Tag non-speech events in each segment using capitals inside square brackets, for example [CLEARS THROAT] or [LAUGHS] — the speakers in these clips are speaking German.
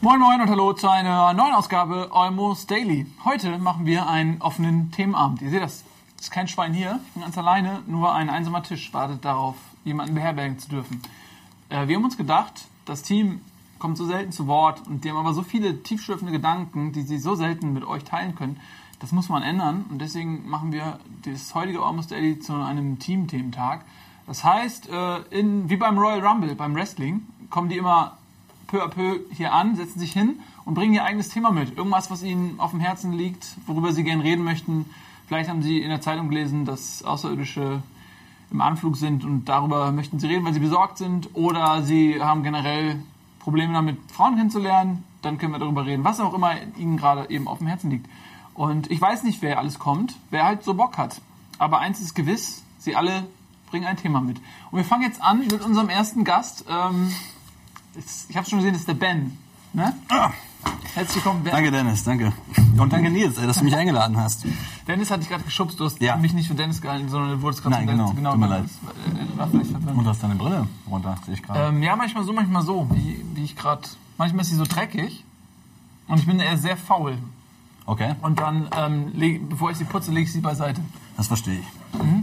Moin Moin und Hallo zu einer neuen Ausgabe Almost Daily. Heute machen wir einen offenen Themenabend. Ihr seht das, es ist kein Schwein hier, ich bin ganz alleine, nur ein einsamer Tisch wartet darauf, jemanden beherbergen zu dürfen. Äh, wir haben uns gedacht, das Team kommt so selten zu Wort und die haben aber so viele tiefschürfende Gedanken, die sie so selten mit euch teilen können. Das muss man ändern und deswegen machen wir das heutige Almost Daily zu einem Team-Thementag. Das heißt, äh, in, wie beim Royal Rumble, beim Wrestling, kommen die immer peu à peu hier an, setzen sich hin und bringen ihr eigenes Thema mit. Irgendwas, was ihnen auf dem Herzen liegt, worüber sie gerne reden möchten. Vielleicht haben sie in der Zeitung gelesen, dass Außerirdische im Anflug sind und darüber möchten sie reden, weil sie besorgt sind. Oder sie haben generell Probleme damit, Frauen kennenzulernen. Dann können wir darüber reden, was auch immer ihnen gerade eben auf dem Herzen liegt. Und ich weiß nicht, wer alles kommt, wer halt so Bock hat. Aber eins ist gewiss, sie alle bringen ein Thema mit. Und wir fangen jetzt an mit unserem ersten Gast. Ähm, ich habe schon gesehen, das ist der Ben. Ne? Ah. Herzlich willkommen, Ben. Danke, Dennis, danke. Und danke, Nils, dass du mich eingeladen hast. Dennis hat dich gerade geschubst. Du hast Ja. mich nicht für Dennis gehalten, sondern du wurdest gerade Nein, Dennis. genau. Tut mir leid. äh. Und du hast deine Brille runter, sehe ich gerade. Ähm, ja, manchmal so, manchmal so, wie, wie ich gerade. Manchmal ist sie so dreckig und ich bin eher sehr faul. Okay, Und dann, ähm, leg, bevor ich sie putze, lege ich sie beiseite. das verstehe ich.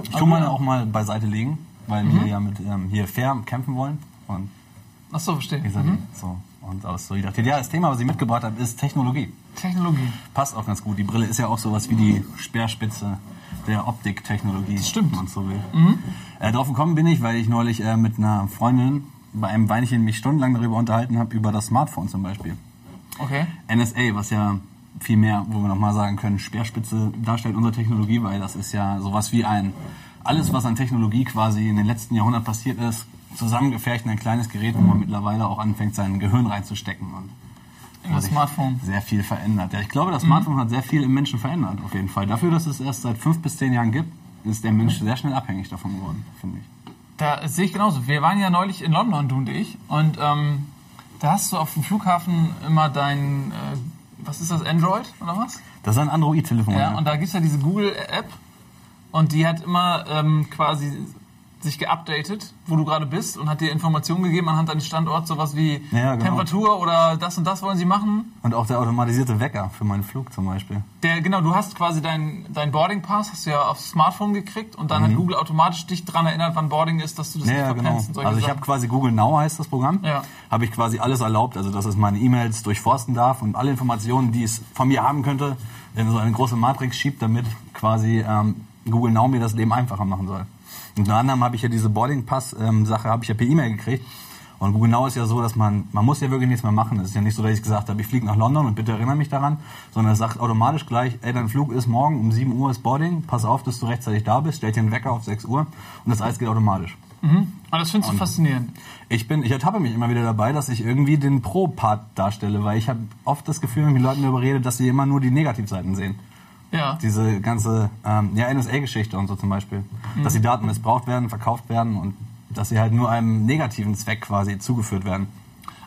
Ich Also, tue meine ja. auch mal beiseite legen, weil wir ja mit ähm, hier fair kämpfen wollen. Und Ach so, verstehe. Mhm. so. Und aus Solidarität. Ja, das Thema, was ich mitgebracht habe, ist Technologie. Technologie. Passt auch ganz gut. Die Brille ist ja auch sowas wie die Speerspitze der Optiktechnologie. Stimmt. Wenn man so will. Äh, drauf gekommen bin ich, weil ich neulich äh, mit einer Freundin bei einem Weinchen mich stundenlang darüber unterhalten habe, über das Smartphone zum Beispiel. Okay. NSA, was ja viel mehr, wo wir nochmal sagen können, Speerspitze darstellt unsere Technologie, weil das ist ja sowas wie ein, alles was an Technologie quasi in den letzten Jahrhunderten passiert ist, zusammengefärcht in ein kleines Gerät, wo man mittlerweile auch anfängt, sein Gehirn reinzustecken und In das Smartphone. sehr viel verändert. Ja, ich glaube, das Smartphone hat sehr viel im Menschen verändert, auf jeden Fall. Dafür, dass es erst seit fünf bis zehn Jahren gibt, ist der Mensch sehr schnell abhängig davon geworden, finde ich. Da sehe ich genauso. Wir waren ja neulich in London, du und ich, und ähm, da hast du auf dem Flughafen immer dein, äh, was ist das, Android oder was? Das ist ein Android-Telefon. Ja, ja. und da gibt's ja diese Google-App und die hat immer ähm, quasi sich geupdatet, wo du gerade bist und hat dir Informationen gegeben anhand deines Standorts, sowas wie Ja, genau. Temperatur oder das und das wollen sie machen. Und auch der automatisierte Wecker für meinen Flug zum Beispiel. Der, genau, du hast quasi dein, dein Boarding Pass, hast du ja aufs Smartphone gekriegt und dann hat Google automatisch dich daran erinnert, wann Boarding ist, dass du das Mhm. Ja, nicht ja, verpennst genau. Also ich habe quasi Google Now heißt das Programm. Ja. Habe ich quasi alles erlaubt, also dass es meine E-Mails durchforsten darf und alle Informationen, die es von mir haben könnte, in so eine große Matrix schiebt, damit quasi ähm, Google Now mir das Leben einfacher machen soll. Unter anderem habe ich ja diese Boarding Pass ähm, Sache habe ich ja per E-Mail gekriegt. Und Now ist ja so, dass man, man muss ja wirklich nichts mehr machen. Es ist ja nicht so, dass ich gesagt habe, ich fliege nach London und bitte erinnere mich daran, sondern es sagt automatisch gleich, ey, dein Flug ist morgen um 7 Uhr ist Boarding, pass auf, dass du rechtzeitig da bist, stell dir einen Wecker auf 6 Uhr und das alles geht automatisch. Und das findest du faszinierend. Ich bin, ich ertappe mich immer wieder dabei, dass ich irgendwie den Pro-Part darstelle, weil ich habe oft das Gefühl, wenn ich mit Leuten darüber rede, dass sie immer nur die Negativseiten sehen. Ja. Diese ganze ähm, ja, NSA-Geschichte und so zum Beispiel. Dass die Daten missbraucht werden, verkauft werden und dass sie halt nur einem negativen Zweck quasi zugeführt werden.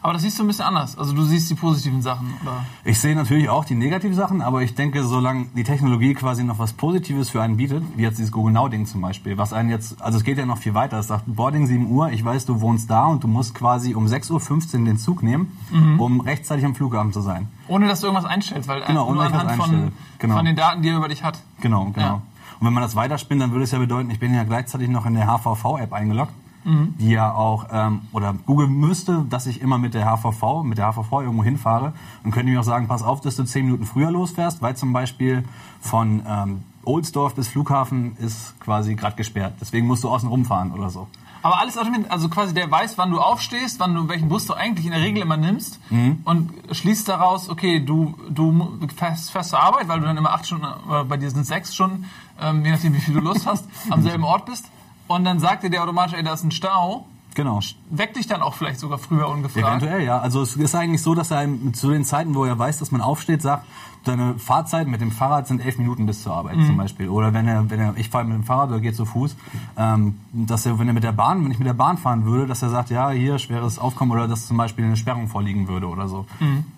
Aber das siehst du ein bisschen anders. Also du siehst die positiven Sachen, oder? Ich sehe natürlich auch die negativen Sachen, aber ich denke, solange die Technologie quasi noch was Positives für einen bietet, wie jetzt dieses Google Now-Ding zum Beispiel, was einen jetzt, also es geht ja noch viel weiter, es sagt Boarding 7 Uhr, ich weiß, du wohnst da und du musst quasi um 6.15 Uhr den Zug nehmen, um rechtzeitig am Flughafen zu sein. Ohne dass du irgendwas einstellst, weil Genau, äh, nur ich was anhand von. Genau. von den Daten, die er über dich hat. Genau, genau. Ja. Und wenn man das weiterspinnt, dann würde es ja bedeuten, ich bin ja gleichzeitig noch in der HVV-App eingeloggt, Mhm. die ja auch, ähm, oder Google müsste, dass ich immer mit der HVV, mit der HVV irgendwo hinfahre und könnte mir auch sagen, pass auf, dass du zehn Minuten früher losfährst, weil zum Beispiel von ähm, Ohlsdorf bis Flughafen ist quasi gerade gesperrt. Deswegen musst du außen rumfahren oder so. Aber alles automatisch, also quasi der weiß, wann du aufstehst, wann du welchen Bus du eigentlich in der Regel immer nimmst Mhm. und schließt daraus, okay, du du fährst, fährst zur Arbeit, weil du dann immer acht Stunden, äh, bei dir sind sechs Stunden, ähm, je nachdem wie viel du Lust hast, am selben Ort bist. Und dann sagt dir der automatisch, ey, da ist ein Stau, Genau. weckt dich dann auch vielleicht sogar früher ungefragt. Eventuell, ja. Also es ist eigentlich so, dass er einem zu den Zeiten, wo er weiß, dass man aufsteht, sagt, deine Fahrzeit mit dem Fahrrad sind elf Minuten bis zur Arbeit zum Beispiel. Oder wenn er, wenn er, ich fahre mit dem Fahrrad oder gehe zu Fuß, ähm, dass er, wenn er mit der Bahn, wenn ich mit der Bahn fahren würde, dass er sagt, ja, hier schweres Aufkommen oder dass zum Beispiel eine Sperrung vorliegen würde oder so.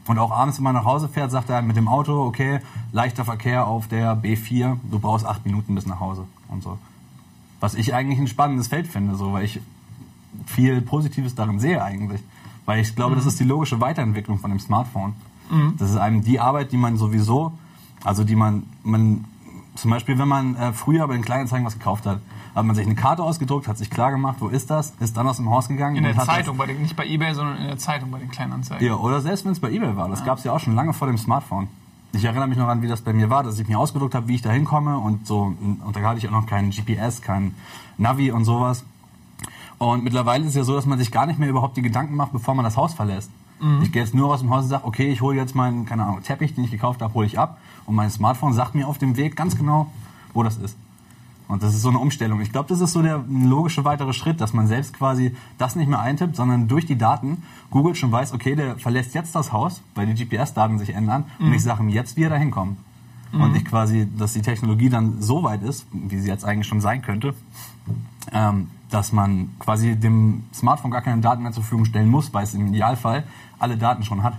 Und auch abends, wenn man nach Hause fährt, sagt er mit dem Auto, okay, leichter Verkehr auf der B4, du brauchst acht Minuten bis nach Hause und so. Was ich eigentlich ein spannendes Feld finde, so, weil ich viel Positives darin sehe eigentlich. Weil ich glaube, das ist die logische Weiterentwicklung von dem Smartphone. Das ist einem die Arbeit, die man sowieso, also die man, man zum Beispiel, wenn man äh, früher bei den Kleinanzeigen was gekauft hat, hat man sich eine Karte ausgedruckt, hat sich klar gemacht, wo ist das, ist dann aus dem Haus gegangen. In der Zeitung, bei den, nicht bei Ebay, sondern in der Zeitung bei den Kleinanzeigen. Ja, oder selbst wenn es bei eBay war. Das gab's ja auch schon lange vor dem Smartphone. Ich erinnere mich noch an, wie das bei mir war, dass ich mir ausgedruckt habe, wie ich da hinkomme und so. Und da hatte ich auch noch keinen GPS, kein Navi und sowas. Und mittlerweile ist es ja so, dass man sich gar nicht mehr überhaupt die Gedanken macht, bevor man das Haus verlässt. Ich gehe jetzt nur aus dem Haus und sage, okay, ich hole jetzt meinen, keine Ahnung, Teppich, den ich gekauft habe, hole ich ab. Und mein Smartphone sagt mir auf dem Weg ganz genau, wo das ist. Und das ist so eine Umstellung. Ich glaube, das ist so der logische weitere Schritt, dass man selbst quasi das nicht mehr eintippt, sondern durch die Daten Google schon weiß, okay, der verlässt jetzt das Haus, weil die GPS-Daten sich ändern und ich sage ihm jetzt, wie er da hinkommt. Und ich quasi, dass die Technologie dann so weit ist, wie sie jetzt eigentlich schon sein könnte, ähm, dass man quasi dem Smartphone gar keine Daten mehr zur Verfügung stellen muss, weil es im Idealfall alle Daten schon hat.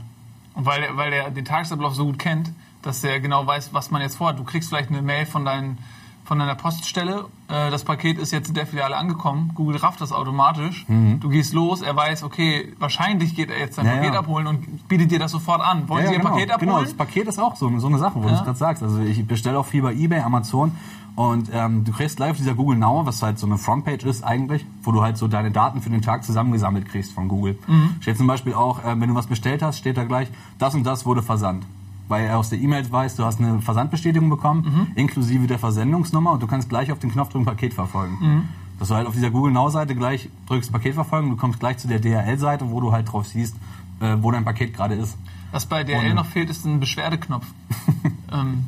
Und weil weil der den Tagesablauf so gut kennt, dass der genau weiß, was man jetzt vorhat. Du kriegst vielleicht eine Mail von, deinen, von deiner Poststelle, äh, das Paket ist jetzt in der Filiale angekommen, Google rafft das automatisch, du gehst los, er weiß, okay, wahrscheinlich geht er jetzt sein Mhm. Ja, Paket ja. abholen und bietet dir das sofort an. Wollen Sie Ihr genau. Paket abholen? Genau, das Paket ist auch so, so eine Sache, wo du es gerade sagst. Also ich bestelle auch viel bei eBay, Amazon und ähm, du kriegst live dieser Google Now, was halt so eine Frontpage ist eigentlich, wo du halt so deine Daten für den Tag zusammengesammelt kriegst von Google. Mhm. Steht zum Beispiel auch, äh, wenn du was bestellt hast, steht da gleich, das und das wurde versandt. Weil er aus der E-Mail weiß, du hast eine Versandbestätigung bekommen, Mhm. inklusive der Versendungsnummer und du kannst gleich auf den Knopf drücken, Paket verfolgen. Mhm. Dass du halt auf dieser Google Now-Seite gleich drückst, Paket verfolgen, du kommst gleich zu der DHL-Seite, wo du halt drauf siehst, äh, wo dein Paket gerade ist. Was bei DRL Ohne. noch fehlt, ist ein Beschwerdeknopf. [LAUGHS] ähm,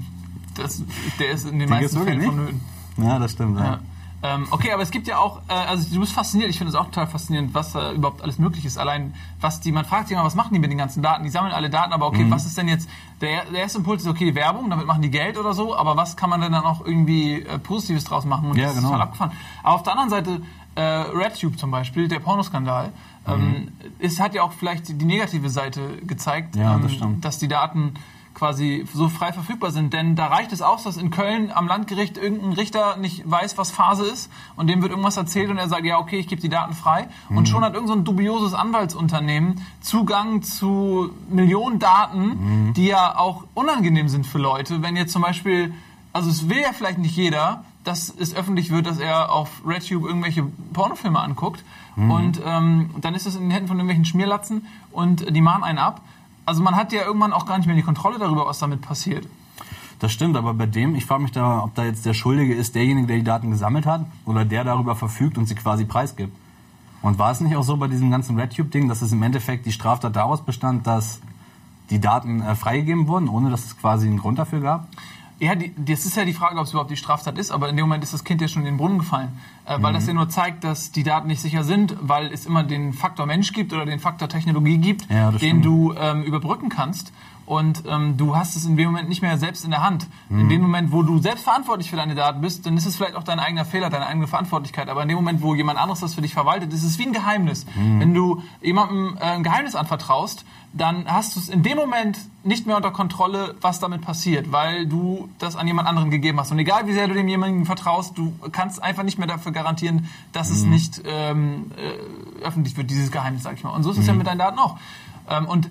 das, der ist in den Den meisten Fällen vonnöten. Ja, das stimmt. Ja. Ja. Ähm, okay, aber es gibt ja auch, äh, also du bist fasziniert, ich finde es auch total faszinierend, was äh, überhaupt alles möglich ist. Allein, was die, man fragt sich immer, was machen die mit den ganzen Daten? Die sammeln alle Daten, aber Mhm. okay, was ist denn jetzt, der, der erste Impuls ist, okay, Werbung, damit machen die Geld oder so, aber was kann man denn dann auch irgendwie äh, Positives draus machen? Und Ja, das genau. ist total abgefahren. Aber auf der anderen Seite, äh, RedTube zum Beispiel, der Pornoskandal, ähm, es hat ja auch vielleicht die negative Seite gezeigt, Mhm. Ja, ähm, das dass die Daten quasi so frei verfügbar sind. Denn da reicht es aus, dass in Köln am Landgericht irgendein Richter nicht weiß, was Phase ist und dem wird irgendwas erzählt und er sagt, ja, okay, ich gebe die Daten frei. Mhm. Und schon hat irgend so ein dubioses Anwaltsunternehmen Zugang zu Millionen Daten, Mhm. die ja auch unangenehm sind für Leute. Wenn jetzt zum Beispiel, also es will ja vielleicht nicht jeder, dass es öffentlich wird, dass er auf RedTube irgendwelche Pornofilme anguckt. Mhm. Und ähm, dann ist es in den Händen von irgendwelchen Schmierlatzen und die mahnen einen ab. Also man hat ja irgendwann auch gar nicht mehr die Kontrolle darüber, was damit passiert. Das stimmt, aber bei dem, ich frage mich da, ob da jetzt der Schuldige ist, derjenige, der die Daten gesammelt hat oder der darüber verfügt und sie quasi preisgibt. Und war es nicht auch so bei diesem ganzen RedTube-Ding, dass es im Endeffekt die Straftat daraus bestand, dass die Daten äh, freigegeben wurden, ohne dass es quasi einen Grund dafür gab? Ja, die, das ist ja die Frage, ob es überhaupt die Straftat ist, aber in dem Moment ist das Kind ja schon in den Brunnen gefallen. Äh, weil Mhm. das ja nur zeigt, dass die Daten nicht sicher sind, weil es immer den Faktor Mensch gibt oder den Faktor Technologie gibt, Ja, den stimmt. du ähm, überbrücken kannst. Und ähm, du hast es in dem Moment nicht mehr selbst in der Hand. Mhm. In dem Moment, wo du selbst verantwortlich für deine Daten bist, dann ist es vielleicht auch dein eigener Fehler, deine eigene Verantwortlichkeit. Aber in dem Moment, wo jemand anderes das für dich verwaltet, ist es wie ein Geheimnis. Mhm. Wenn du jemandem äh, ein Geheimnis anvertraust, dann hast du es in dem Moment nicht mehr unter Kontrolle, was damit passiert, weil du das an jemand anderen gegeben hast. Und egal wie sehr du dem jemanden vertraust, du kannst einfach nicht mehr dafür garantieren, dass es nicht ähm, äh, öffentlich wird, dieses Geheimnis, sag ich mal. Und so ist es ja mit deinen Daten auch. Ähm, und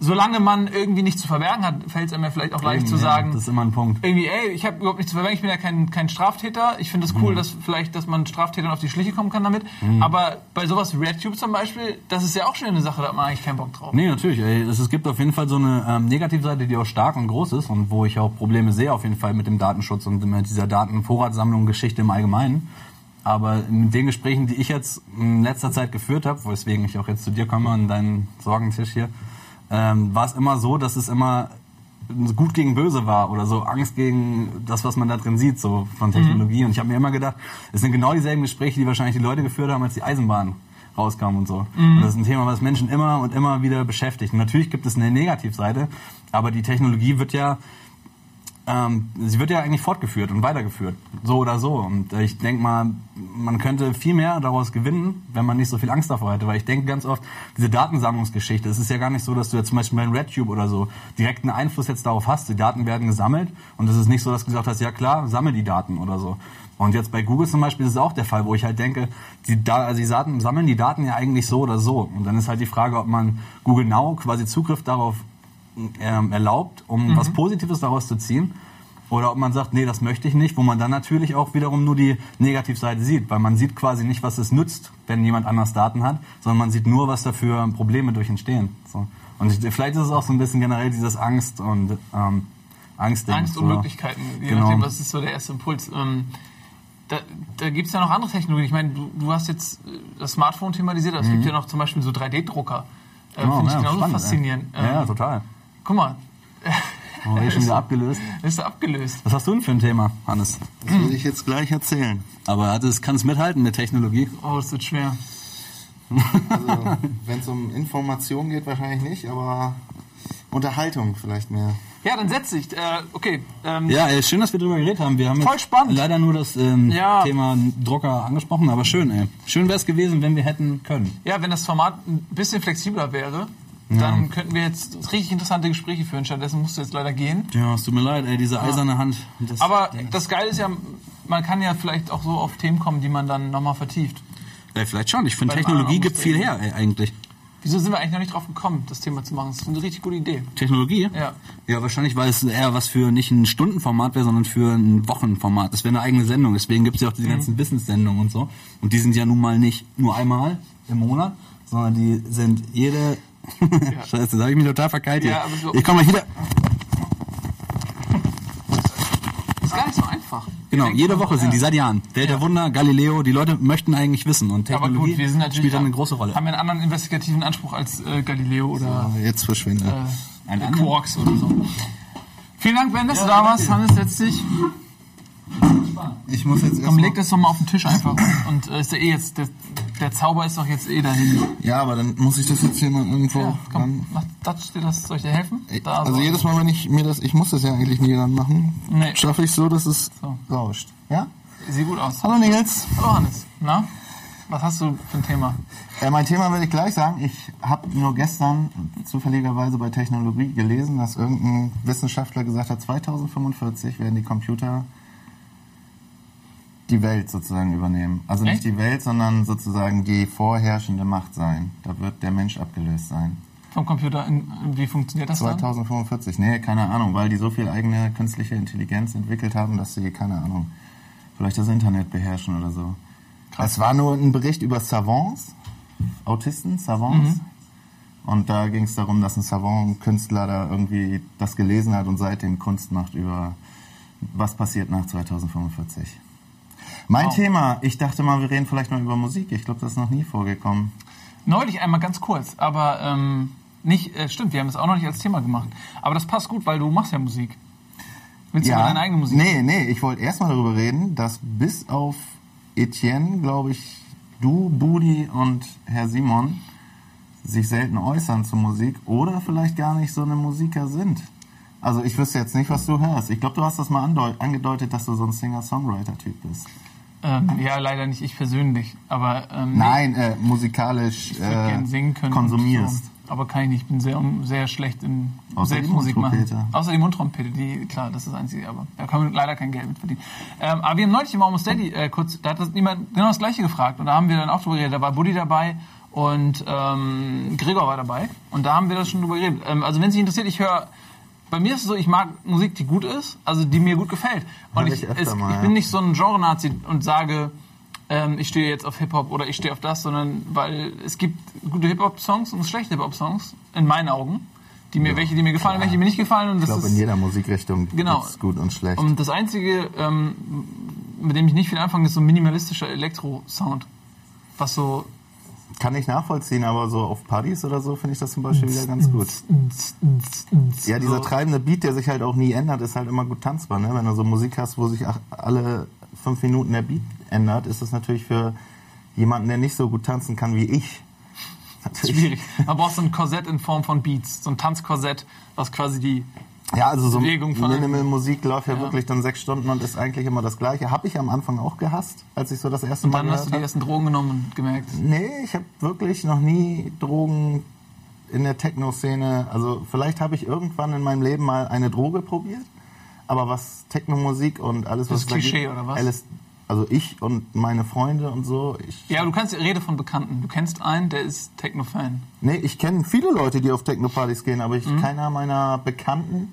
solange man irgendwie nichts zu verbergen hat, fällt es einem ja vielleicht auch leicht zu Ja, sagen, Das ist immer ein Punkt. irgendwie, ey, ich habe überhaupt nichts zu verbergen, ich bin ja kein, kein Straftäter. Ich finde es Mhm. cool, dass vielleicht, dass man Straftätern auf die Schliche kommen kann damit. Aber bei sowas wie RedTube zum Beispiel, das ist ja auch schon eine Sache, da hat man eigentlich keinen Bock drauf. Nee, natürlich. Ey. Es, es gibt auf jeden Fall so eine ähm, Negativseite, die auch stark und groß ist und wo ich auch Probleme sehe auf jeden Fall mit dem Datenschutz und mit dieser Datenvorratssammlung Geschichte im Allgemeinen. Aber mit den Gesprächen, die ich jetzt in letzter Zeit geführt habe, weswegen ich auch jetzt zu dir komme an deinen Sorgentisch hier, ähm, war es immer so, dass es immer gut gegen böse war oder so Angst gegen das, was man da drin sieht, so von Technologie. Und ich habe mir immer gedacht, es sind genau dieselben Gespräche, die wahrscheinlich die Leute geführt haben, als die Eisenbahn rauskam und so. Und das ist ein Thema, was Menschen immer und immer wieder beschäftigt. Und natürlich gibt es eine Negativseite, aber die Technologie wird ja ähm, sie wird ja eigentlich fortgeführt und weitergeführt, so oder so. Und äh, ich denke mal, man könnte viel mehr daraus gewinnen, wenn man nicht so viel Angst davor hätte. Weil ich denke ganz oft, diese Datensammlungsgeschichte, es ist ja gar nicht so, dass du jetzt zum Beispiel bei RedTube oder so direkt einen Einfluss jetzt darauf hast. Die Daten werden gesammelt und es ist nicht so, dass du gesagt hast, ja klar, sammel die Daten oder so. Und jetzt bei Google zum Beispiel ist es auch der Fall, wo ich halt denke, da, also sammeln die Daten ja eigentlich so oder so. Und dann ist halt die Frage, ob man Google Now quasi Zugriff darauf ähm, erlaubt, um was Positives daraus zu ziehen. Oder ob man sagt, nee, das möchte ich nicht, wo man dann natürlich auch wiederum nur die Negativseite sieht, weil man sieht quasi nicht, was es nützt, wenn jemand anders Daten hat, sondern man sieht nur, was dafür Probleme durch entstehen. So. Und ich, vielleicht ist es auch so ein bisschen generell dieses Angst und ähm, Angstding. Angst und so. Möglichkeiten, je Genau. nachdem, was ist so der erste Impuls. Ähm, da da gibt es ja noch andere Technologien. Ich meine, du, du hast jetzt äh, das Smartphone thematisiert, aber es gibt ja noch zum Beispiel so 3D-Drucker. Äh, Genau, Finde ich ja, genauso spannend, faszinierend. Ja, ja, Ähm, total. Guck mal, Oh, eh schon wieder abgelöst. ist abgelöst. Was hast du denn für ein Thema, Hannes? Das will ich jetzt gleich erzählen. Aber es, kann es mithalten mit Technologie? Oh, das wird schwer. Also, wenn es um Information geht, wahrscheinlich nicht, aber Unterhaltung vielleicht mehr. Ja, dann setz dich. Äh, okay. Ähm, Ja, ey, schön, dass wir drüber geredet haben. Wir haben Voll spannend. leider nur das ähm, Ja. Thema Drucker angesprochen, aber schön, ey. Schön wäre es gewesen, wenn wir hätten können. Ja, wenn das Format ein bisschen flexibler wäre, dann könnten wir jetzt richtig interessante Gespräche führen. Stattdessen musst du jetzt leider gehen. Ja, es tut mir leid, ey, diese eiserne Hand. Das, Aber das Geile ist ja, man kann ja vielleicht auch so auf Themen kommen, die man dann nochmal vertieft. ey, vielleicht schon. Ich finde, Technologie gibt viel her, ey, eigentlich. Wieso sind wir eigentlich noch nicht drauf gekommen, das Thema zu machen? Das ist eine richtig gute Idee. Technologie? Ja. Ja, wahrscheinlich, weil es eher was für nicht ein Stundenformat wäre, sondern für ein Wochenformat. Das wäre eine eigene Sendung. Deswegen gibt es ja auch Mhm. diese ganzen Wissenssendungen und so. Und die sind ja nun mal nicht nur einmal im Monat, sondern die sind jede... [LAUGHS] Scheiße, da habe ich mich total verkeilt hier. Ja, so- ich komme mal wieder... Ist gar nicht so einfach. Genau, jede Woche so, sind ja. die seit Jahren. Welt der Wunder, Galileo, die Leute möchten eigentlich wissen. Und Aber Technologie gut, wir sind natürlich spielt dann eine große Rolle. haben wir einen anderen investigativen Anspruch als äh, Galileo oder Aber jetzt verschwindet. äh? Quarks oder so. Vielen Dank, Ben, dass du Ja, da warst. Hannes, setz dich. Ich muss jetzt Komm, leg das doch mal auf den Tisch einfach. Und äh, ist ja eh jetzt, der, der Zauber ist doch jetzt eh dahin. Ja, aber dann muss ich das jetzt hier mal irgendwo Ja, komm, mach, dir das, soll ich dir helfen? Da, Also so. jedes Mal, wenn ich mir das, ich muss das ja eigentlich nie dann machen, Nee. schaffe ich so, dass es So. rauscht. Ja? Sieht gut aus. Hallo Nils. Hallo Hannes. Na? Was hast du für ein Thema? Äh, mein Thema will ich gleich sagen. Ich habe nur gestern zufälligerweise bei Technologie gelesen, dass irgendein Wissenschaftler gesagt hat, 2045 werden die Computer die Welt sozusagen übernehmen. Also nicht Echt? die Welt, sondern sozusagen die vorherrschende Macht sein. Da wird der Mensch abgelöst sein. Vom Computer, in, wie funktioniert das dann? 2045, nee, keine Ahnung, weil die so viel eigene künstliche Intelligenz entwickelt haben, dass sie, keine Ahnung, vielleicht das Internet beherrschen oder so. Es war nur ein Bericht über Savants, Autisten, Savants. Mhm. Und da ging es darum, dass ein Savant-Künstler da irgendwie das gelesen hat und seitdem Kunst macht über was passiert nach 2045. Mein Wow. Thema, ich dachte mal, wir reden vielleicht mal über Musik. Ich glaube, das ist noch nie vorgekommen. Neulich einmal ganz kurz, aber ähm, nicht, äh, stimmt, wir haben es auch noch nicht als Thema gemacht. Aber das passt gut, weil du machst ja Musik. Willst du über deine eigene Musik? Nee, nee, ich wollte erstmal darüber reden, dass bis auf Etienne, glaube ich, du, Budi und Herr Simon sich selten äußern zur Musik oder vielleicht gar nicht so eine Musiker sind. Also ich wüsste jetzt nicht, was du hörst. Ich glaube, du hast das mal angedeutet, dass du so ein Singer-Songwriter-Typ bist. Ähm, ja, leider nicht ich persönlich, aber ähm, Nein, äh, musikalisch äh, konsumierst. So. Aber kann ich nicht. Ich bin sehr, sehr schlecht in Außer die Selbstmusik machen. Mundtrompete. Außer die Mundtrompete, die, klar, das ist das Einzige, aber da können wir leider kein Geld mit verdienen. Ähm, aber wir haben neulich im Almost Steady äh, kurz, da hat das jemand genau das Gleiche gefragt und da haben wir dann auch drüber geredet. Da war Buddy dabei und ähm, Gregor war dabei und da haben wir das schon drüber geredet. Ähm, also wenn sich interessiert, ich höre, bei mir ist es so, ich mag Musik, die gut ist, also die mir gut gefällt. Und ich, ich es, mal, ich ja. bin nicht so ein Genre-Nazi und sage, ähm, ich stehe jetzt auf Hip-Hop oder ich stehe auf das, sondern weil es gibt gute Hip-Hop-Songs und schlechte Hip-Hop-Songs, in meinen Augen, die mir, welche, die mir gefallen, welche, die mir nicht gefallen. Und Ich glaube, ist, in jeder Musikrichtung Genau. gibt's gut und schlecht. und das Einzige, ähm, mit dem ich nicht viel anfange, ist so ein minimalistischer Elektro-Sound. Was so. Kann ich nachvollziehen, aber so auf Partys oder so finde ich das zum Beispiel wieder ganz gut. Ja, dieser treibende Beat, der sich halt auch nie ändert, ist halt immer gut tanzbar. Ne? Wenn du so Musik hast, wo sich alle fünf Minuten der Beat ändert, ist das natürlich für jemanden, der nicht so gut tanzen kann wie ich, natürlich schwierig. Man braucht so ein Korsett in Form von Beats. So ein Tanzkorsett, was quasi die Ja, also so. Minimal-Musik läuft ja, Ja. wirklich dann sechs Stunden und ist eigentlich immer das Gleiche. Habe ich am Anfang auch gehasst, als ich so das erste Und Mal dann hast du die ersten Drogen genommen und gemerkt. Nee, ich habe wirklich noch nie Drogen in der Techno-Szene. Also vielleicht habe ich irgendwann in meinem Leben mal eine Droge probiert, aber was Techno-Musik und alles, Das was ist da Klischee, gibt, oder was? Alles, also ich und meine Freunde und so. Ich, Ja, aber du kannst Rede von Bekannten. Du kennst einen, der ist Techno-Fan. Nee, ich kenne viele Leute, die auf Techno-Partys gehen, aber ich, Mhm. keiner meiner Bekannten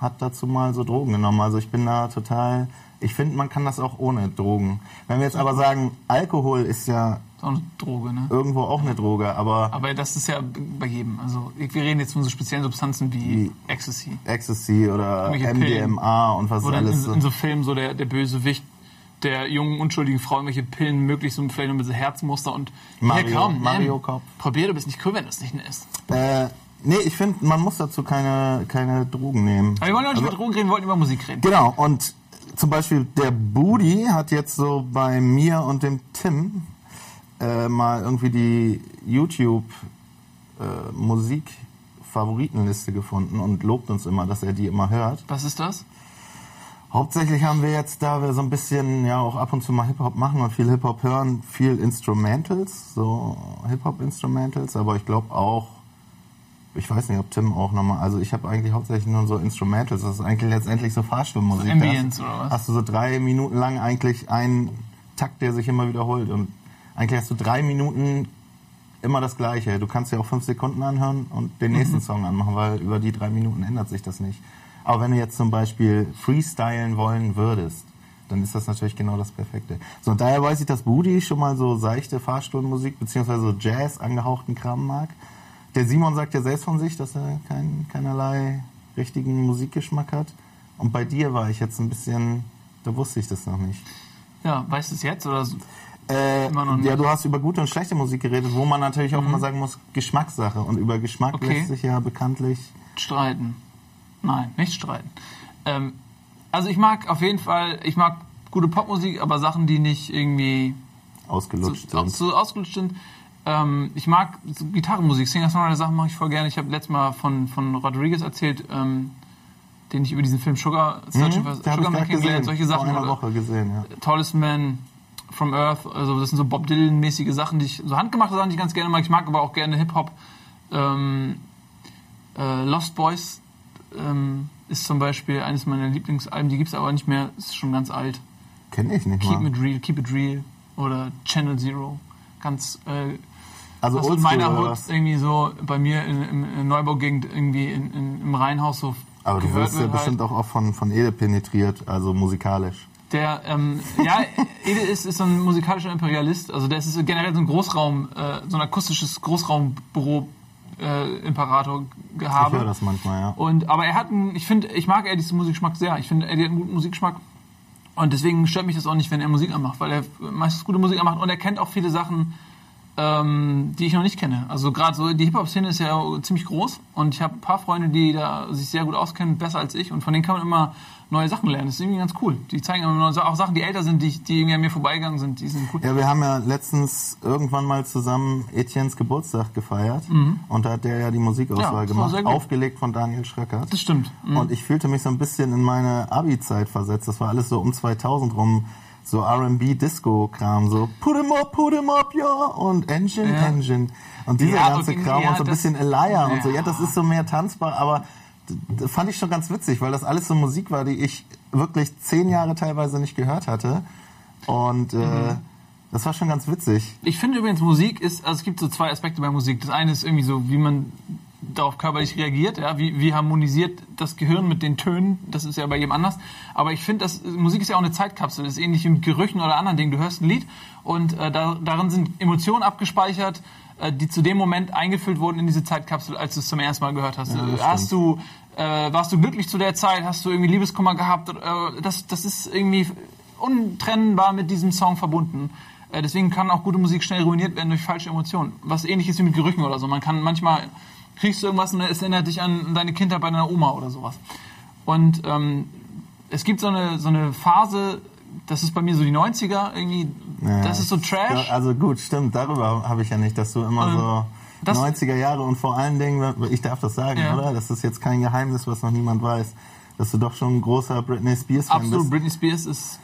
hat dazu mal so Drogen genommen. Also ich bin da total. Ich finde, man kann das auch ohne Drogen. Wenn wir jetzt aber sagen, Alkohol ist ja Ist auch eine Droge, ne? irgendwo auch eine Droge, aber Aber das ist ja bei jedem. Also wir reden jetzt von so speziellen Substanzen wie Wie- Ecstasy. Ecstasy oder. MDMA und was Oder alles. in, in so Filmen so der, der Bösewicht der jungen, unschuldigen Frau irgendwelche Pillen möglichst und vielleicht noch mit so Herzmuster und Mario- hier, komm, Mario. Kopf. Probier, du bist nicht cool, wenn du es nicht isst. äh, nee, ich finde, man muss dazu keine, keine Drogen nehmen. Aber wir wollen ja nicht Also- über Drogen reden, wir wollten über Musik reden. Genau, und zum Beispiel der Budi hat jetzt so bei mir und dem Tim äh, mal irgendwie die YouTube äh, Musik Favoritenliste gefunden und lobt uns immer, dass er die immer hört. Was ist das? Hauptsächlich haben wir jetzt, da wir so ein bisschen ja auch ab und zu mal Hip-Hop machen und viel Hip-Hop hören, viel Instrumentals, so Hip-Hop-Instrumentals, aber ich glaube auch, ich weiß nicht, ob Tim auch nochmal, also ich habe eigentlich hauptsächlich nur so Instrumentals, das ist eigentlich letztendlich so Fahrstuhlmusik. So Ambience hast, oder was? Hast du so drei Minuten lang eigentlich einen Takt, der sich immer wiederholt und eigentlich hast du drei Minuten immer das Gleiche. Du kannst ja auch fünf Sekunden anhören und den Mhm. nächsten Song anmachen, weil über die drei Minuten ändert sich das nicht. Aber wenn du jetzt zum Beispiel freestylen wollen würdest, dann ist das natürlich genau das Perfekte. So, und daher weiß ich, dass Budi schon mal so seichte Fahrstuhlmusik beziehungsweise so Jazz angehauchten Kram mag. Der Simon sagt ja selbst von sich, dass er kein, keinerlei richtigen Musikgeschmack hat. Und bei dir war ich jetzt ein bisschen, da wusste ich das noch nicht. Ja, weißt du es jetzt? Oder so? Äh, Immer noch nicht. Mhm. ja, du hast über gute und schlechte Musik geredet, wo man natürlich auch immer sagen muss, Geschmackssache. Und über Geschmack Okay. lässt sich ja bekanntlich. streiten. Nein, nicht streiten. Ähm, also ich mag auf jeden Fall, ich mag gute Popmusik, aber Sachen, die nicht irgendwie ausgelutscht so, sind. so ausgelutscht sind. Ähm, ich mag Gitarrenmusik, Singer-Songwriter Sachen mache ich voll gerne. Ich habe letztes Mal von, von Rodriguez erzählt, ähm, den ich über diesen Film Sugar, Searching for Mhm, habe Sugar Man kennengelernt, solche Sachen. vor einer Woche gesehen, ja. Tallest Man from Earth, also das sind so Bob Dylan-mäßige Sachen, die ich, so handgemachte Sachen, die ich ganz gerne mag. Ich mag aber auch gerne Hip-Hop. Ähm, äh, Lost Boys ähm, ist zum Beispiel eines meiner Lieblingsalben, die gibt es aber nicht mehr, ist schon ganz alt. Kenne ich nicht Keep mal. It Real, Keep It Real oder Channel Zero. Ganz, äh, Also oldschool meiner was? irgendwie so bei mir in, in, in Neubaugegend irgendwie in, in, im Reihenhaus so Aber du wirst ja wird halt. bestimmt auch oft von, von Ede penetriert, also musikalisch. Der, ähm, ja, [LAUGHS] Ede ist, ist so ein musikalischer Imperialist. Also der ist generell so ein Großraum, äh, so ein akustisches Großraumbüro äh, Imperator Ich höre gehabe. das manchmal, ja. Und aber er hat einen, ich finde, ich mag Eddies Musikgeschmack sehr. Ich finde, Eddie hat einen guten Musikgeschmack. Und deswegen stört mich das auch nicht, wenn er Musik anmacht, weil er meistens gute Musik anmacht und er kennt auch viele Sachen, ähm, die ich noch nicht kenne. Also gerade so die Hip-Hop-Szene ist ja ziemlich groß und ich habe ein paar Freunde, die da sich sehr gut auskennen, besser als ich und von denen kann man immer neue Sachen lernen. Das ist irgendwie ganz cool. Die zeigen immer auch Sachen, die älter sind, die, die irgendwie an mir vorbeigegangen sind, die sind cool. Ja, wir haben ja letztens irgendwann mal zusammen Etiennes Geburtstag gefeiert. Und da hat der ja die Musikauswahl Ja, gemacht, aufgelegt von Daniel Schröckert. Das stimmt. Mhm. Und ich fühlte mich so ein bisschen in meine Abi-Zeit versetzt. Das war alles so um 2000 rum. So R&B, Disco-Kram, so Put 'em up, put 'em up, ja, und Engine, Ja. Engine. Und dieser Ja, ganze Kram ja, und so ein das- bisschen Elia und so. Ja, das ist so mehr tanzbar, aber d- d- fand ich schon ganz witzig, weil das alles so Musik war, die ich wirklich zehn Jahre teilweise nicht gehört hatte. Und äh, Mhm. das war schon ganz witzig. Ich finde übrigens, Musik ist, also es gibt so zwei Aspekte bei Musik. Das eine ist irgendwie so, wie man darauf körperlich reagiert, ja, wie, wie harmonisiert das Gehirn mit den Tönen, das ist ja bei jedem anders. Aber ich finde, Musik ist ja auch eine Zeitkapsel, das ist ähnlich wie mit Gerüchen oder anderen Dingen. Du hörst ein Lied und äh, da, darin sind Emotionen abgespeichert, äh, die zu dem Moment eingefüllt wurden in diese Zeitkapsel, als du es zum ersten Mal gehört hast. Ja, hast du, äh, warst du glücklich zu der Zeit? Hast du irgendwie Liebeskummer gehabt? Äh, das, das ist irgendwie untrennbar mit diesem Song verbunden. Äh, Deswegen kann auch gute Musik schnell ruiniert werden durch falsche Emotionen. Was ähnlich ist wie mit Gerüchen oder so. Man kann manchmal kriegst du irgendwas und es erinnert dich an deine Kindheit bei deiner Oma oder sowas. Und ähm, es gibt so eine, so eine Phase, das ist bei mir so die 90er irgendwie, Ja, das ist so Trash. Also gut, stimmt, darüber habe ich ja nicht, dass du immer Ähm, so Das- 90er Jahre und vor allen Dingen, ich darf das sagen, Ja. oder? Das ist jetzt kein Geheimnis, was noch niemand weiß, dass du doch schon ein großer Britney Spears Fan Absolut, bist. Britney Spears ist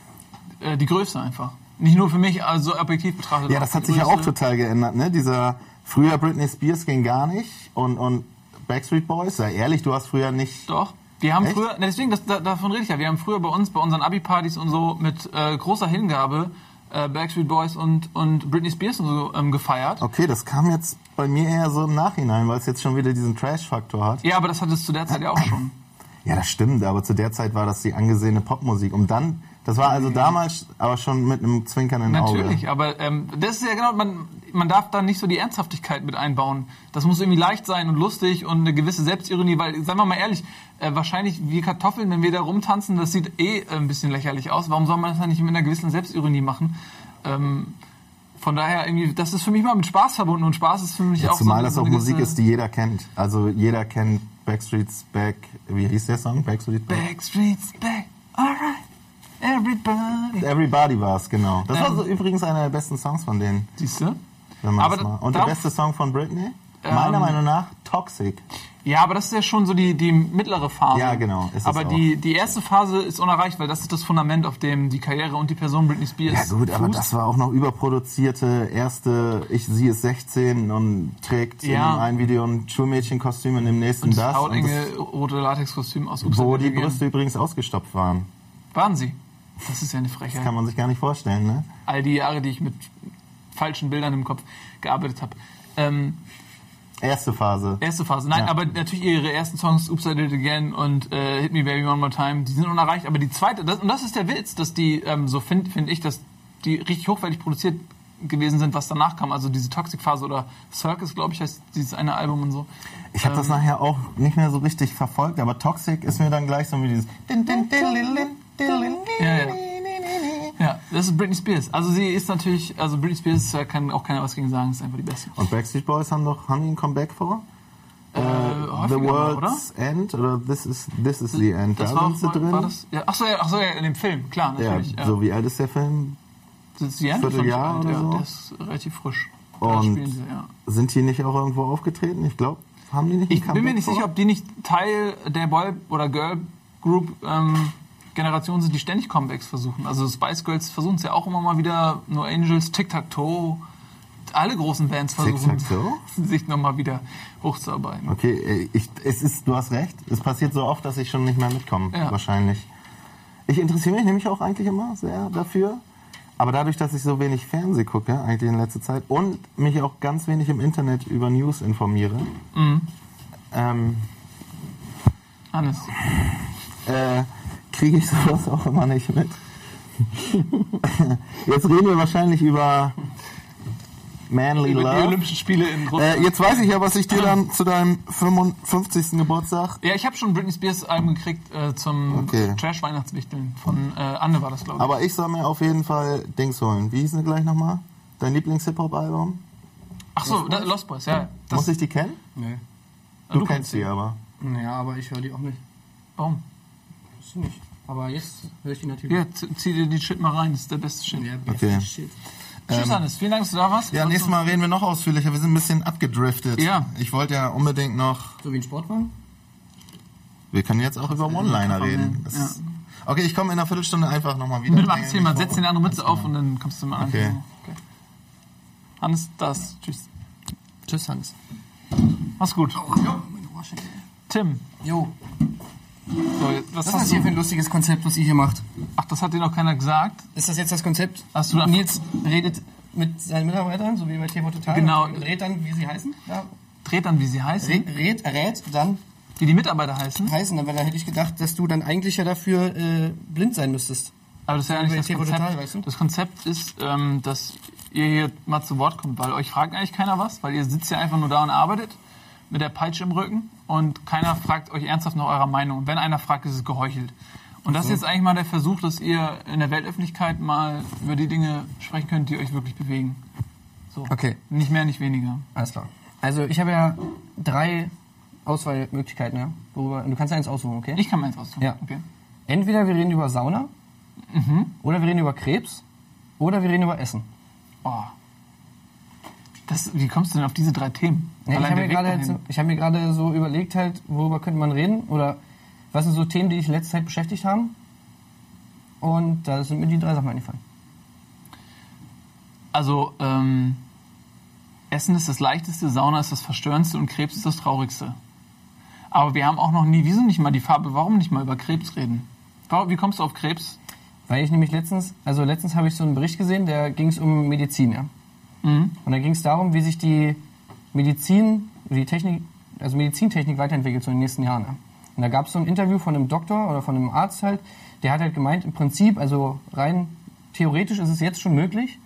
äh, die Größte einfach. Nicht nur für mich, also objektiv betrachtet. Ja, das hat sich ja auch total geändert, ne? Dieser früher Britney Spears ging gar nicht und, und Backstreet Boys, sei ehrlich, du hast früher nicht. Doch. Wir haben Echt? früher, na, deswegen, das, da, davon rede ich ja, wir haben früher bei uns, bei unseren Abi-Partys und so mit äh, großer Hingabe äh, Backstreet Boys und, und Britney Spears und so ähm, gefeiert. Okay, das kam jetzt bei mir eher so im Nachhinein, weil es jetzt schon wieder diesen Trash-Faktor hat. Ja, aber das hattest du zu der Zeit ja auch schon. [CLEARS THROAT] Ja, das stimmt, aber zu der Zeit war das die angesehene Popmusik. Und dann, das war also damals aber schon mit einem zwinkernden Auge. Natürlich, aber ähm, das ist ja genau, man, man darf da nicht so die Ernsthaftigkeit mit einbauen. Das muss irgendwie leicht sein und lustig und eine gewisse Selbstironie, weil, seien wir mal ehrlich, äh, wahrscheinlich wie Kartoffeln, wenn wir da rumtanzen, das sieht eh äh, ein bisschen lächerlich aus. Warum soll man das dann nicht mit einer gewissen Selbstironie machen? Ähm, von daher, irgendwie, das ist für mich mal mit Spaß verbunden und Spaß ist für mich Ja, auch zumal so, das so auch Musik ist, die jeder kennt. Also jeder kennt Backstreet's Back. Wie hieß der Song? Backstreet Back? Backstreet's back, alright, everybody. Everybody war es, genau. Das war Ähm. so übrigens einer der besten Songs von denen. Siehst du? Wenn man Aber das mal. Und der beste Song von Britney? Meiner Ähm. Meinung nach Toxic. Ja, aber das ist ja schon so die, die mittlere Phase. Ja, genau, aber die, die erste Phase ist unerreicht, weil das ist das Fundament, auf dem die Karriere und die Person Britney Spears Ja gut, aber das war auch noch überproduzierte erste, ich sie ist 16 und trägt in Ja. dem einen Video ein Schulmädchenkostüm und im nächsten und das. das Und hautenge rote Latexkostüm aus das wo die Brüste übrigens ausgestopft waren. Waren sie? Das ist ja eine Frechheit. Kann man sich gar nicht vorstellen, ne? All die Jahre, die ich mit falschen Bildern im Kopf gearbeitet habe. Ähm, Erste Phase. erste Phase. Nein, Ja. aber natürlich ihre ersten Songs, Oops, I Did It Again und äh, Hit Me Baby One More Time, die sind unerreicht. Aber die zweite, das, und das ist der Witz, dass die, ähm, so finde find ich, dass die richtig hochwertig produziert gewesen sind, was danach kam. Also diese Toxic-Phase oder Circus, glaube ich, heißt dieses eine Album und so. Ich habe das Ähm. nachher auch nicht mehr so richtig verfolgt, aber Toxic ist mir dann gleich so wie dieses. Ja, ja. Ja, das ist Britney Spears. Also sie ist natürlich, also Britney Spears kann auch keiner was gegen sagen, ist einfach die Beste. Und Backstreet Boys haben doch, ein Comeback vor? Äh, The häufiger mal, oder? World's End oder This is This is the End. Das da war, sind sie drin. war das? Ja, ach so, ja, ach so, ja, in dem Film, klar, ja, natürlich. Ja, so wie alt ist der Film? Das ist die Ende Vierteljahr von oder ja, so? Der ist relativ frisch. Da Und spielen sie, ja. sind die nicht auch irgendwo aufgetreten? Ich glaube, haben die nicht Ich bin mir nicht vor? sicher, ob die nicht Teil der Boy- oder Girl-Group ähm, Generation sind, die ständig Comebacks versuchen. Also Spice Girls versuchen es ja auch immer mal wieder, No Angels, Tic-Tac-Toe, alle großen Bands versuchen [LAUGHS] sich nochmal wieder hochzuarbeiten. Okay, äh, ich, es ist, du hast recht. Es passiert so oft, dass ich schon nicht mehr mitkomme, Ja. wahrscheinlich. Ich interessiere mich nämlich auch eigentlich immer sehr dafür. Aber dadurch, dass ich so wenig Fernseh gucke, eigentlich in letzter Zeit, und mich auch ganz wenig im Internet über News informiere, Mhm. ähm, Hannes. äh, kriege ich sowas auch immer nicht mit. [LAUGHS] Jetzt reden wir wahrscheinlich über Manly Über die Love. Olympischen Spiele in Russland. Äh, jetzt weiß ich ja, was ich dir dann zu deinem 55. Geburtstag ja, ich habe schon Britney Spears Album gekriegt äh, zum Okay. Trash Weihnachtswichteln von äh, Anne war das glaube ich. Aber ich soll mir auf jeden Fall Dings holen. Wie hieß denn gleich nochmal? Dein Lieblings-Hip-Hop-Album? Ach so, da, Lost Boys, ja. Das, Muss ich die kennen? Nee. Du, kennst die aber. Ja, aber ich höre die auch nicht. Warum? Nicht. Aber jetzt höre ich die natürlich. Ja, zieh dir die Shit mal rein, das ist der beste Shit. Ja, Okay. Shit. Tschüss Hannes, vielen Dank, dass du da warst. Ja, nächstes Mal reden wir noch ausführlicher. Wir sind ein bisschen abgedriftet. Ja. Ich wollte ja unbedingt noch. So wie ein Sportwagen? Wir können jetzt auch über One-Liner reden. Ja. okay, ich komme in einer Viertelstunde einfach nochmal wieder. Mit dem Thema, setz dir eine andere Mütze auf und dann kommst du mal an. Okay. okay. Hannes, das. Tschüss. Tschüss, Hans. Mach's gut. Meine Ohrschenkel. Tim, Jo, so, was was ist das hier für ein lustiges Konzept, was ihr hier macht? Ach, das hat dir noch keiner gesagt. Ist das jetzt das Konzept? Hast du da- Nils redet mit seinen Mitarbeitern, so wie bei TV Total? Genau. Und rät dann, wie sie heißen? Ja. Dreht dann, wie sie heißen. Rät, rät, rät dann Wie die Mitarbeiter heißen. heißen, aber da hätte ich gedacht, dass du dann eigentlich ja dafür äh, blind sein müsstest. Aber das ist ja nicht Bei das Konzept. Total, weißt du? Das Konzept ist, ähm, dass ihr hier mal zu Wort kommt, weil euch fragt eigentlich keiner was, weil ihr sitzt ja einfach nur da und arbeitet mit der Peitsche im Rücken und keiner fragt euch ernsthaft nach eurer Meinung. Und wenn einer fragt, ist es geheuchelt. Und das ist jetzt eigentlich mal der Versuch, dass ihr in der Weltöffentlichkeit mal über die Dinge sprechen könnt, die euch wirklich bewegen. So. Okay. Nicht mehr, nicht weniger. Alles klar. Also ich habe ja drei Auswahlmöglichkeiten, ja? Worüber, du kannst ja eins aussuchen, okay? Ich kann meins aussuchen. Ja. Okay. Entweder wir reden über Sauna, oder wir reden über Krebs, oder wir reden über Essen. Oh. Das, wie kommst du denn auf diese drei Themen? Ja, ich habe mir, gerade ich hab mir gerade so überlegt, halt, worüber könnte man reden oder was sind so Themen, die dich in letzter Zeit beschäftigt haben. Und da sind mir die drei Sachen eingefallen. Also, ähm, Essen ist das Leichteste, Sauna ist das Verstörendste und Krebs ist das Traurigste. Aber wir haben auch noch nie, wieso nicht mal die Farbe, warum nicht mal über Krebs reden? Wie kommst du auf Krebs? Weil ich nämlich letztens, also letztens habe ich so einen Bericht gesehen, da ging es um Medizin, ja. Mhm. Und da ging es darum, wie sich die Medizin, die Technik, also Medizintechnik weiterentwickelt so in den nächsten Jahren. Ja. Und da gab es so ein Interview von einem Doktor oder von einem Arzt halt, der hat halt gemeint, im Prinzip, also rein theoretisch ist es jetzt schon möglich,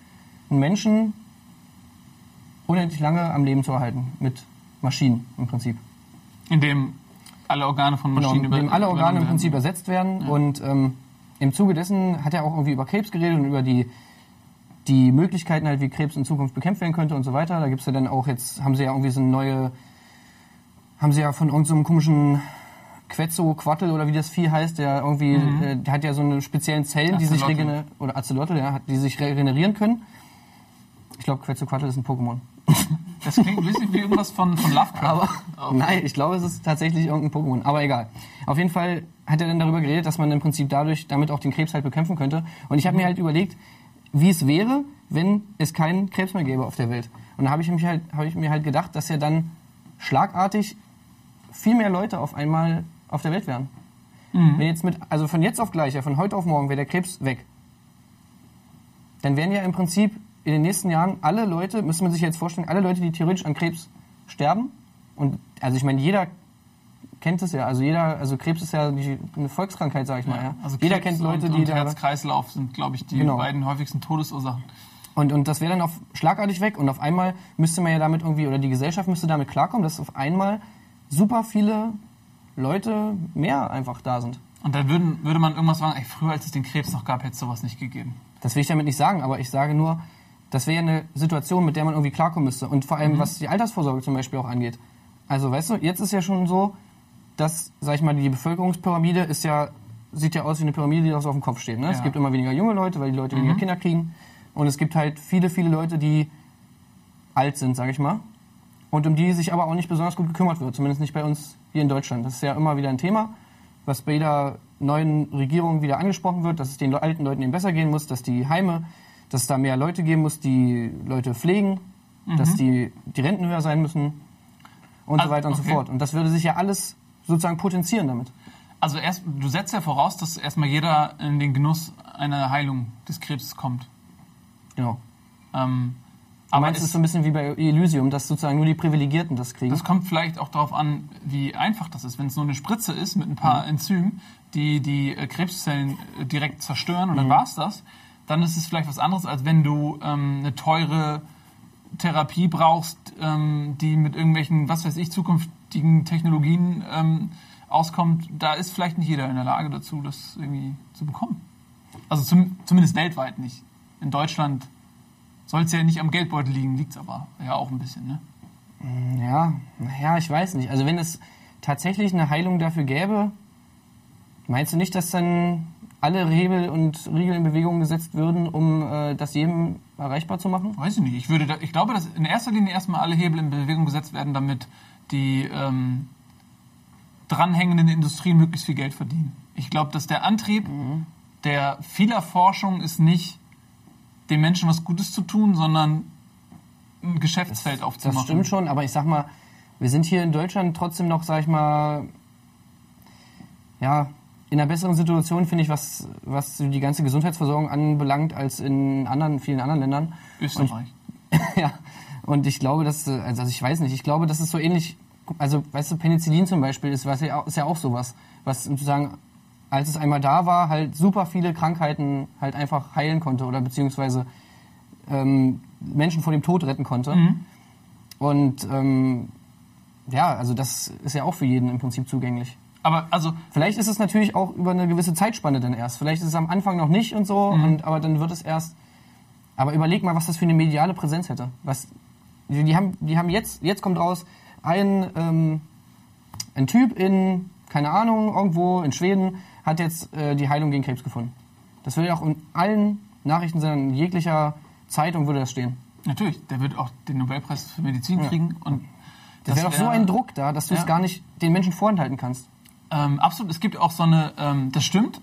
einen Menschen unendlich lange am Leben zu erhalten. Mit Maschinen im Prinzip. In dem alle Organe von Genau, Maschinen in dem alle Organe im. Prinzip ersetzt werden. Und ähm, im Zuge dessen hat er auch irgendwie über Krebs geredet und über die, die Möglichkeiten halt, wie Krebs in Zukunft bekämpft werden könnte und so weiter. Da gibt's ja dann auch jetzt, haben sie ja irgendwie so eine neue, haben sie ja von irgendeinem komischen Quetzo, Quattel oder wie das Vieh heißt, der irgendwie, äh, der hat ja so eine speziellen Zellen, die sich regenerieren, oder Axolotl, ja, die sich regenerieren können. Ich glaube, Quetzo, Quattel ist ein Pokémon. [LAUGHS] Das klingt ein bisschen wie irgendwas von, von Lovecraft. Aber Auch. nein, ich glaube, es ist tatsächlich irgendein Pokémon. Aber egal. Auf jeden Fall hat er dann darüber geredet, dass man im Prinzip dadurch damit auch den Krebs halt bekämpfen könnte. Und ich habe mir halt überlegt, wie es wäre, wenn es keinen Krebs mehr gäbe auf der Welt. Und da habe ich, mich halt, hab ich mir halt gedacht, dass ja dann schlagartig viel mehr Leute auf einmal auf der Welt wären. Wenn jetzt mit, also von jetzt auf gleich, ja, von heute auf morgen wäre der Krebs weg. Dann wären ja im Prinzip in den nächsten Jahren alle Leute, müsste man sich jetzt vorstellen, alle Leute, die theoretisch an Krebs sterben. Und also ich meine, jeder kennt es ja. Also jeder, also Krebs ist ja die, eine Volkskrankheit, sag ich mal. Ja. Also jeder Krebs kennt Leute, und, die und Herz-Kreislauf sind, glaube ich, die Genau. beiden häufigsten Todesursachen. und und das wäre dann auf schlagartig weg und auf einmal müsste man ja damit irgendwie oder die Gesellschaft müsste damit klarkommen, dass auf einmal super viele Leute mehr einfach da sind. Und dann würden, würde man irgendwas sagen, ey, früher als es den Krebs noch gab, hätte es sowas nicht gegeben. Das will ich damit nicht sagen, aber ich sage nur, das wäre ja eine Situation, mit der man irgendwie klarkommen müsste. Und vor allem, was die Altersvorsorge zum Beispiel auch angeht. Also, weißt du, jetzt ist ja schon so, dass, sag ich mal, die Bevölkerungspyramide ist ja, sieht ja aus wie eine Pyramide, die so auf dem Kopf steht. Ne? Es Ja. gibt immer weniger junge Leute, weil die Leute weniger Kinder kriegen. Und es gibt halt viele, viele Leute, die alt sind, sag ich mal. Und um die sich aber auch nicht besonders gut gekümmert wird. Zumindest nicht bei uns hier in Deutschland. Das ist ja immer wieder ein Thema, was bei jeder neuen Regierung wieder angesprochen wird, dass es den alten Leuten eben besser gehen muss, dass die Heime, dass es da mehr Leute geben muss, die Leute pflegen, dass die, die Renten höher sein müssen und Ah, so weiter und so okay. fort. Und das würde sich ja alles sozusagen potenzieren damit. Also erst, du setzt ja voraus, dass erstmal jeder in den Genuss einer Heilung des Krebs kommt. Genau. Ähm, Du aber meinst, es es, ist so ein bisschen wie bei Elysium, dass sozusagen nur die Privilegierten das kriegen? das kommt vielleicht auch darauf an, wie einfach das ist. Wenn es nur eine Spritze ist mit ein paar Enzymen, die die äh, Krebszellen äh, direkt zerstören und dann war's das, dann ist es vielleicht was anderes, als wenn du ähm, eine teure Therapie brauchst, ähm, die mit irgendwelchen, was weiß ich, zukünftigen Technologien ähm, auskommt. Da ist vielleicht nicht jeder in der Lage dazu, das irgendwie zu bekommen. Also zum, zumindest weltweit nicht. In Deutschland soll es ja nicht am Geldbeutel liegen, liegt es aber ja auch ein bisschen. Ne? Ja, naja, ich weiß nicht. Also wenn es tatsächlich eine Heilung dafür gäbe, meinst du nicht, dass dann alle Hebel und Riegel in Bewegung gesetzt würden, um äh, das jedem erreichbar zu machen? Weiß ich nicht. Ich, würde da, ich glaube, dass in erster Linie erstmal alle Hebel in Bewegung gesetzt werden, damit die ähm, dranhängenden Industrien möglichst viel Geld verdienen. Ich glaube, dass der Antrieb der vieler Forschung ist nicht, den Menschen was Gutes zu tun, sondern ein Geschäftsfeld aufzumachen. Das stimmt schon, aber ich sag mal, wir sind hier in Deutschland trotzdem noch, sag ich mal, ja, in einer besseren Situation, finde ich, was, was die ganze Gesundheitsversorgung anbelangt, als in anderen, vielen anderen Ländern. Österreich. [LAUGHS] ja, und ich glaube, dass, äh, also ich weiß nicht, ich glaube, das ist so ähnlich, also weißt du, Penicillin zum Beispiel ist, was ja, auch- ist ja auch sowas, was sozusagen, als es einmal da war, halt super viele Krankheiten halt einfach heilen konnte oder beziehungsweise ähm, Menschen vor dem Tod retten konnte. Und ähm, ja, also das ist ja auch für jeden im Prinzip zugänglich. Aber also, Vielleicht ist es natürlich auch über eine gewisse Zeitspanne dann erst. Vielleicht ist es am Anfang noch nicht und so, und, aber dann wird es erst. Aber überleg mal, was das für eine mediale Präsenz hätte. Was, die, die haben, die haben jetzt, jetzt kommt raus, ein, ähm, ein Typ in, keine Ahnung, irgendwo in Schweden hat jetzt äh, die Heilung gegen Krebs gefunden. Das würde auch in allen Nachrichtensendern, in jeglicher Zeitung würde das stehen. Natürlich, der wird auch den Nobelpreis für Medizin kriegen. Und Das wäre doch so ein Druck da, dass du Ja. es gar nicht den Menschen vorenthalten kannst. Ähm, absolut, es gibt auch so eine, ähm, das stimmt,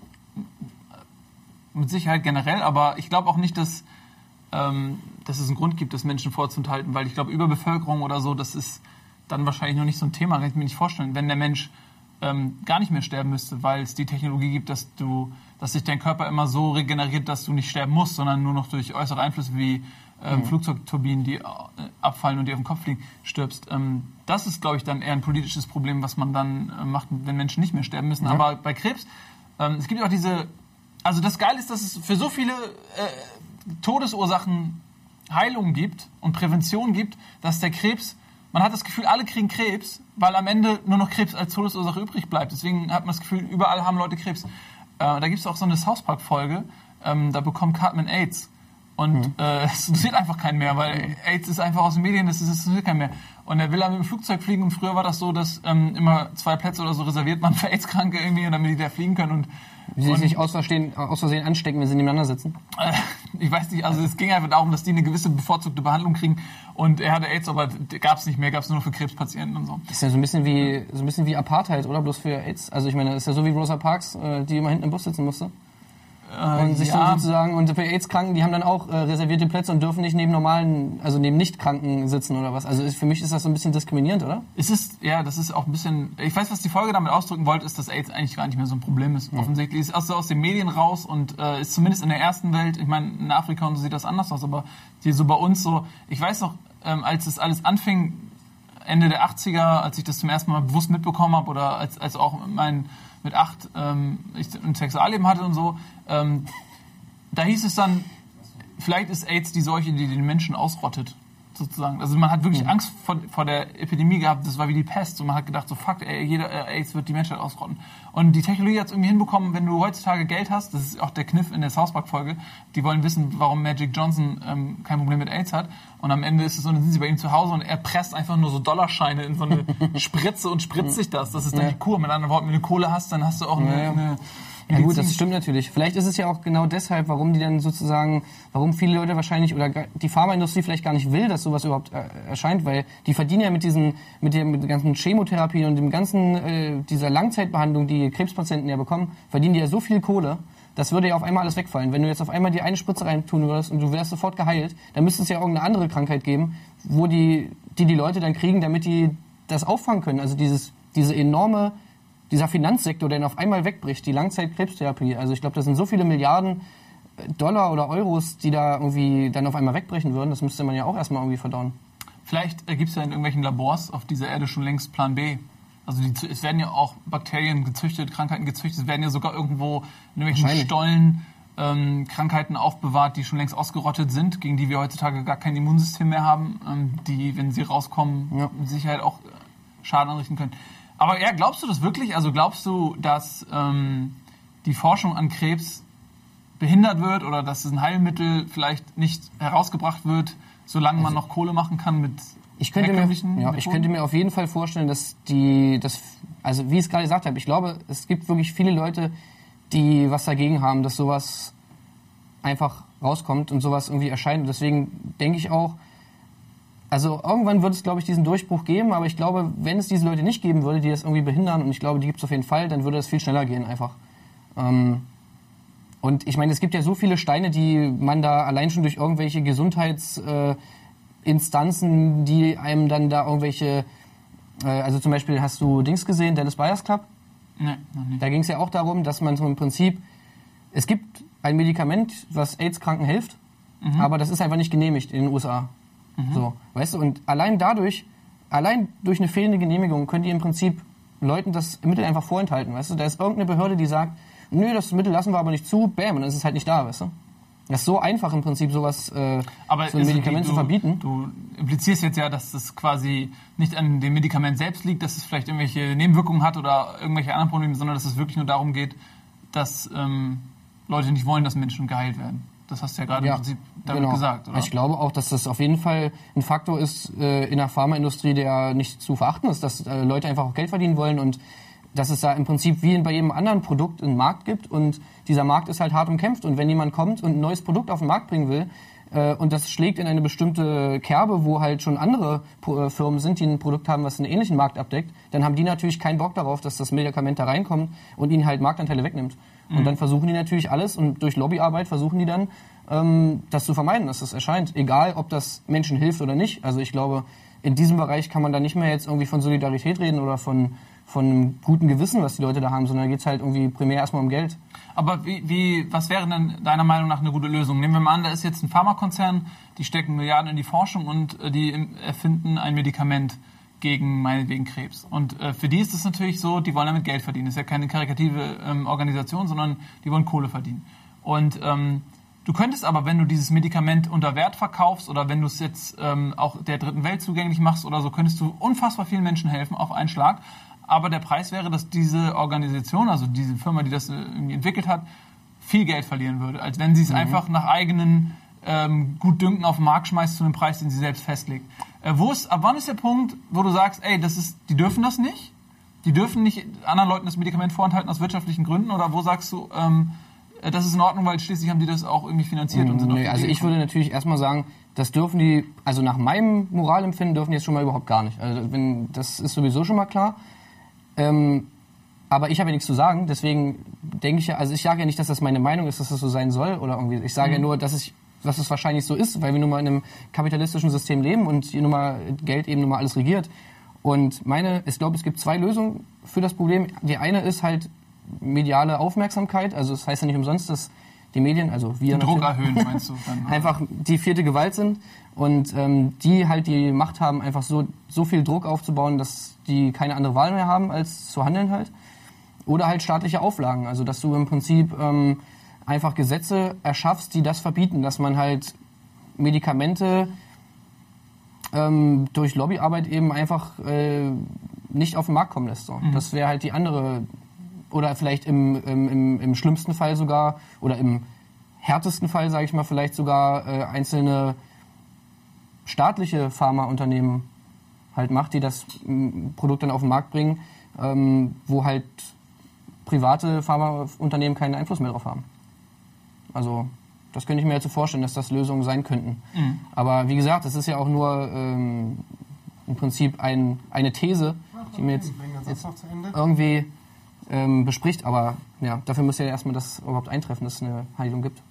mit Sicherheit generell, aber ich glaube auch nicht, dass, ähm, dass es einen Grund gibt, das Menschen vorzuenthalten, weil ich glaube, Überbevölkerung oder so, das ist dann wahrscheinlich noch nicht so ein Thema, kann ich mir nicht vorstellen. Wenn der Mensch ähm, gar nicht mehr sterben müsste, weil es die Technologie gibt, dass du, dass sich dein Körper immer so regeneriert, dass du nicht sterben musst, sondern nur noch durch äußere Einflüsse wie ähm, Flugzeugturbinen, die äh, abfallen und dir auf den Kopf fliegen, stirbst. Ähm, das ist, glaube ich, dann eher ein politisches Problem, was man dann äh, macht, wenn Menschen nicht mehr sterben müssen. Aber bei Krebs, ähm, es gibt auch diese, also das Geile ist, dass es für so viele äh, Todesursachen Heilung gibt und Prävention gibt, dass der Krebs, man hat das Gefühl, alle kriegen Krebs, weil am Ende nur noch Krebs als Todesursache übrig bleibt. Deswegen hat man das Gefühl, überall haben Leute Krebs. Äh, da gibt es auch so eine South Park-Folge, ähm, da bekommt Cartman AIDS. Und äh, [LAUGHS] es interessiert einfach keinen mehr, weil AIDS ist einfach aus den Medien, das, ist, das interessiert keinen mehr. Und er will dann mit dem Flugzeug fliegen und früher war das so, dass ähm, immer zwei Plätze oder so reserviert man [LAUGHS] für AIDS-Kranke irgendwie, damit die da fliegen können. Und sie sich nicht aus Versehen, aus Versehen anstecken, wenn sie nebeneinander sitzen. [LAUGHS] ich weiß nicht, also es ging einfach darum, dass die eine gewisse bevorzugte Behandlung kriegen und er hatte AIDS, aber gab es nicht mehr, gab es nur noch für Krebspatienten und so. Das ist ja so ein bisschen wie so ein bisschen wie Apartheid, oder? Bloß für AIDS. Also ich meine, das ist ja so wie Rosa Parks, äh, die immer hinten im Bus sitzen musste. Und sich Äh, ja. so sozusagen, und für AIDS-Kranken, die haben dann auch äh, reservierte Plätze und dürfen nicht neben normalen, also neben Nicht-Kranken sitzen oder was. Also ist, für mich ist das so ein bisschen diskriminierend, oder? Es ist, ja, das ist auch ein bisschen, ich weiß, was die Folge damit ausdrücken wollte, ist, dass AIDS eigentlich gar nicht mehr so ein Problem ist. Offensichtlich ist es aus den Medien raus und äh, ist zumindest in der ersten Welt, ich meine, in Afrika und so sieht das anders aus, aber hier so bei uns so, ich weiß noch, ähm, als es alles anfing, Ende der 80er, als ich das zum ersten Mal bewusst mitbekommen habe oder als, als auch mein, mit acht ähm, ich ein Sexualleben hatte und so, ähm, da hieß es dann, vielleicht ist AIDS die Seuche, die den Menschen ausrottet, sozusagen. Also man hat wirklich Angst vor, vor der Epidemie gehabt, das war wie die Pest. Und man hat gedacht, so fuck, ey, jeder äh, AIDS wird die Menschheit ausrotten. Und die Technologie hat es irgendwie hinbekommen, wenn du heutzutage Geld hast, das ist auch der Kniff in der South Park-Folge, die wollen wissen, warum Magic Johnson ähm, kein Problem mit AIDS hat. Und am Ende ist es so, dann sind sie bei ihm zu Hause und er presst einfach nur so Dollarscheine in so eine [LAUGHS] Spritze und spritzt sich das. Das ist dann Ja. die Kur. Mit anderen Worten, wenn du Kohle hast, dann hast du auch eine, Ja, eine Ja gut, das stimmt natürlich. Vielleicht ist es ja auch genau deshalb, warum die dann sozusagen, warum viele Leute wahrscheinlich oder die Pharmaindustrie vielleicht gar nicht will, dass sowas überhaupt äh, erscheint, weil die verdienen ja mit diesen, mit der, mit der ganzen Chemotherapie und dem ganzen, äh, dieser Langzeitbehandlung, die Krebspatienten ja bekommen, verdienen die ja so viel Kohle. Das würde ja auf einmal alles wegfallen. Wenn du jetzt auf einmal die eine Spritze reintun würdest und du wärst sofort geheilt, dann müsste es ja irgendeine andere Krankheit geben, wo die, die die Leute dann kriegen, damit die das auffangen können. Also dieses, diese enorme dieser Finanzsektor, der dann auf einmal wegbricht, die Langzeitkrebstherapie. Also ich glaube, das sind so viele Milliarden äh, Dollar oder Euros, die da irgendwie dann auf einmal wegbrechen würden. Das müsste man ja auch erstmal irgendwie verdauen. Vielleicht gibt es ja in irgendwelchen Labors auf dieser Erde schon längst Plan B. Also die, es werden ja auch Bakterien gezüchtet, Krankheiten gezüchtet, es werden ja sogar irgendwo in irgendwelchen. Stollen ähm, Krankheiten aufbewahrt, die schon längst ausgerottet sind, gegen die wir heutzutage gar kein Immunsystem mehr haben, ähm, die, wenn sie rauskommen, Ja. mit Sicherheit auch äh, Schaden anrichten können. Aber ja, glaubst du das wirklich? Also glaubst du, dass ähm, die Forschung an Krebs behindert wird oder dass ein Heilmittel vielleicht nicht herausgebracht wird, solange man noch Kohle machen kann mit Ich könnte, mir, ja, ich könnte mir auf jeden Fall vorstellen, dass die, das, also wie ich es gerade gesagt habe, ich glaube, es gibt wirklich viele Leute, die was dagegen haben, dass sowas einfach rauskommt und sowas irgendwie erscheint. Und deswegen denke ich auch, also irgendwann wird es, glaube ich, diesen Durchbruch geben, aber ich glaube, wenn es diese Leute nicht geben würde, die das irgendwie behindern, und ich glaube, die gibt es auf jeden Fall, dann würde das viel schneller gehen einfach. Ähm, und ich meine, es gibt ja so viele Steine, die man da allein schon durch irgendwelche Gesundheitsinstanzen, äh, die einem dann da irgendwelche, äh, also zum Beispiel hast du Dings gesehen, Dallas Buyers Club? Nee, noch nicht. Da ging es ja auch darum, dass man so im Prinzip, es gibt ein Medikament, was AIDS-Kranken hilft, aber das ist einfach nicht genehmigt in den USA. So, weißt du, und allein dadurch, allein durch eine fehlende Genehmigung können die im Prinzip Leuten das Mittel einfach vorenthalten, weißt du? Da ist irgendeine Behörde, die sagt, nö, das Mittel lassen wir aber nicht zu, bam, und dann ist es halt nicht da, weißt du? Das ist so einfach im Prinzip, sowas, äh, Aber so ein Medikament die- zu verbieten. Du implizierst jetzt ja, dass das quasi nicht an dem Medikament selbst liegt, dass es vielleicht irgendwelche Nebenwirkungen hat oder irgendwelche anderen Probleme, sondern dass es wirklich nur darum geht, dass ähm, Leute nicht wollen, dass Menschen geheilt werden. Das hast du ja gerade im Prinzip damit genau. gesagt, oder? Ich glaube auch, dass das auf jeden Fall ein Faktor ist äh, in der Pharmaindustrie, der nicht zu verachten ist, dass äh, Leute einfach auch Geld verdienen wollen und dass es da im Prinzip wie bei jedem anderen Produkt einen Markt gibt und dieser Markt ist halt hart umkämpft und wenn jemand kommt und ein neues Produkt auf den Markt bringen will, äh, und das schlägt in eine bestimmte Kerbe, wo halt schon andere äh, Firmen sind, die ein Produkt haben, was einen ähnlichen Markt abdeckt, dann haben die natürlich keinen Bock darauf, dass das Medikament da reinkommt und ihnen halt Marktanteile wegnimmt. Und dann versuchen die natürlich alles und durch Lobbyarbeit versuchen die dann, ähm, das zu vermeiden, dass das erscheint. Egal, ob das Menschen hilft oder nicht. Also ich glaube, in diesem Bereich kann man da nicht mehr jetzt irgendwie von Solidarität reden oder von, von einem guten Gewissen, was die Leute da haben, sondern da geht's halt irgendwie primär erstmal um Geld. Aber wie, wie, was wäre denn deiner Meinung nach eine gute Lösung? Nehmen wir mal an, da ist jetzt ein Pharmakonzern, die stecken Milliarden in die Forschung und äh, die erfinden ein Medikament gegen meinetwegen Krebs. Und äh, für die ist es natürlich so, die wollen damit Geld verdienen. Das ist ja keine karikative ähm, Organisation, sondern die wollen Kohle verdienen. Und ähm, du könntest aber, wenn du dieses Medikament unter Wert verkaufst oder wenn du es jetzt ähm, auch der dritten Welt zugänglich machst oder so, könntest du unfassbar vielen Menschen helfen auf einen Schlag. Aber der Preis wäre, dass diese Organisation, also diese Firma, die das äh, irgendwie entwickelt hat, viel Geld verlieren würde, als wenn sie es einfach nach eigenen ähm, Gutdünken auf den Markt schmeißt zu einem Preis, den sie selbst festlegt. Äh, wo ist, ab wann ist der Punkt, wo du sagst, ey, das ist, die dürfen das nicht? Die dürfen nicht anderen Leuten das Medikament vorenthalten aus wirtschaftlichen Gründen? Oder wo sagst du, ähm, äh, das ist in Ordnung, weil schließlich haben die das auch irgendwie finanziert und sind Nee, also ich würde natürlich erstmal sagen, das dürfen die, also nach meinem Moralempfinden dürfen die jetzt schon mal überhaupt gar nicht. Also wenn, das ist sowieso schon mal klar. Ähm, aber ich habe ja nichts zu sagen, deswegen denke ich ja, also ich sage ja nicht, dass das meine Meinung ist, dass das so sein soll oder irgendwie. Ich sage ja nur, dass ich dass es wahrscheinlich so ist, weil wir nun mal in einem kapitalistischen System leben und hier nun mal Geld eben nun mal alles regiert. Und meine, ich glaube, es gibt zwei Lösungen für das Problem. Die eine ist halt mediale Aufmerksamkeit. Also das heißt ja nicht umsonst, dass die Medien, also wir Den Druck erhöhen, [LAUGHS] meinst du? Dann, einfach die vierte Gewalt sind und ähm, die halt die Macht haben, einfach so, so viel Druck aufzubauen, dass die keine andere Wahl mehr haben, als zu handeln halt. Oder halt staatliche Auflagen, also dass du im Prinzip ähm, einfach Gesetze erschaffst, die das verbieten, dass man halt Medikamente ähm, durch Lobbyarbeit eben einfach äh, nicht auf den Markt kommen lässt. So. Das wäre halt die andere, oder vielleicht im, im, im, im schlimmsten Fall sogar, oder im härtesten Fall, sage ich mal, vielleicht sogar äh, einzelne staatliche Pharmaunternehmen halt macht, die das Produkt dann auf den Markt bringen, ähm, wo halt private Pharmaunternehmen keinen Einfluss mehr drauf haben. Also das könnte ich mir jetzt so vorstellen, dass das Lösungen sein könnten. Aber wie gesagt, das ist ja auch nur ähm, im Prinzip ein, eine These, die mir jetzt, jetzt irgendwie ähm, bespricht. Aber ja, dafür müsste ja erstmal das überhaupt eintreffen, dass es eine Heilung gibt.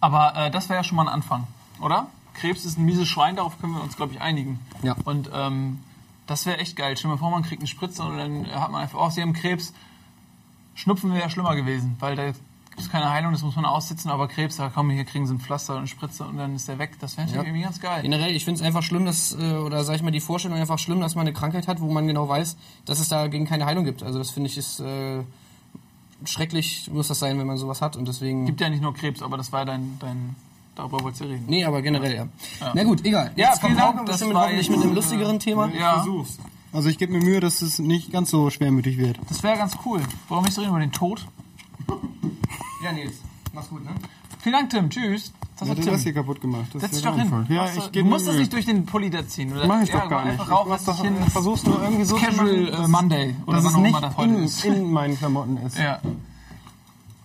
Aber äh, das wäre ja schon mal ein Anfang, oder? Krebs ist ein mieses Schwein, darauf können wir uns, glaube ich, einigen. Ja. Und ähm, das wäre echt geil. Stell dir mal vor, man kriegt eine Spritze und dann hat man einfach, oh, sie haben Krebs. Schnupfen wäre schlimmer gewesen, weil da gibt es keine Heilung, das muss man aussitzen, aber Krebs, da kommen hier kriegen sie ein Pflaster und eine Spritze und dann ist der weg. Das wäre Ja. irgendwie ganz geil. Generell, ich finde es einfach schlimm, dass, äh, oder sag ich mal, die Vorstellung einfach schlimm, dass man eine Krankheit hat, wo man genau weiß, dass es dagegen keine Heilung gibt. Also das finde ich ist äh, schrecklich, muss das sein, wenn man sowas hat und deswegen. Gibt ja nicht nur Krebs, aber das war dein, dein darüber wolltest du reden. Nee, aber generell, ja. Na gut, egal. Ja, Jetzt vielen kommt Dank, das bestimmt war hoffentlich mit einem lustigeren Thema. Ja, Versuch's. Also ich gebe mir Mühe, dass es nicht ganz so schwermütig wird. das wäre ganz cool. Warum nicht so reden über den Tod? Ja, Nils, mach's gut, ne? Vielen Dank, Tim. Tschüss. Das war hat Tim. das hier kaputt gemacht? Das Setz ist dich ja doch hin. Ja, du- ich du musst das nicht durch den Pulli da ziehen. Oder? Mach ich ja, doch gar nicht. Ich rauf, was doch, hin. ich versuch's nur irgendwie so Casual, zu äh, dass- Monday. Oder dass es nicht das in, ist. in meinen Klamotten ist. Ja.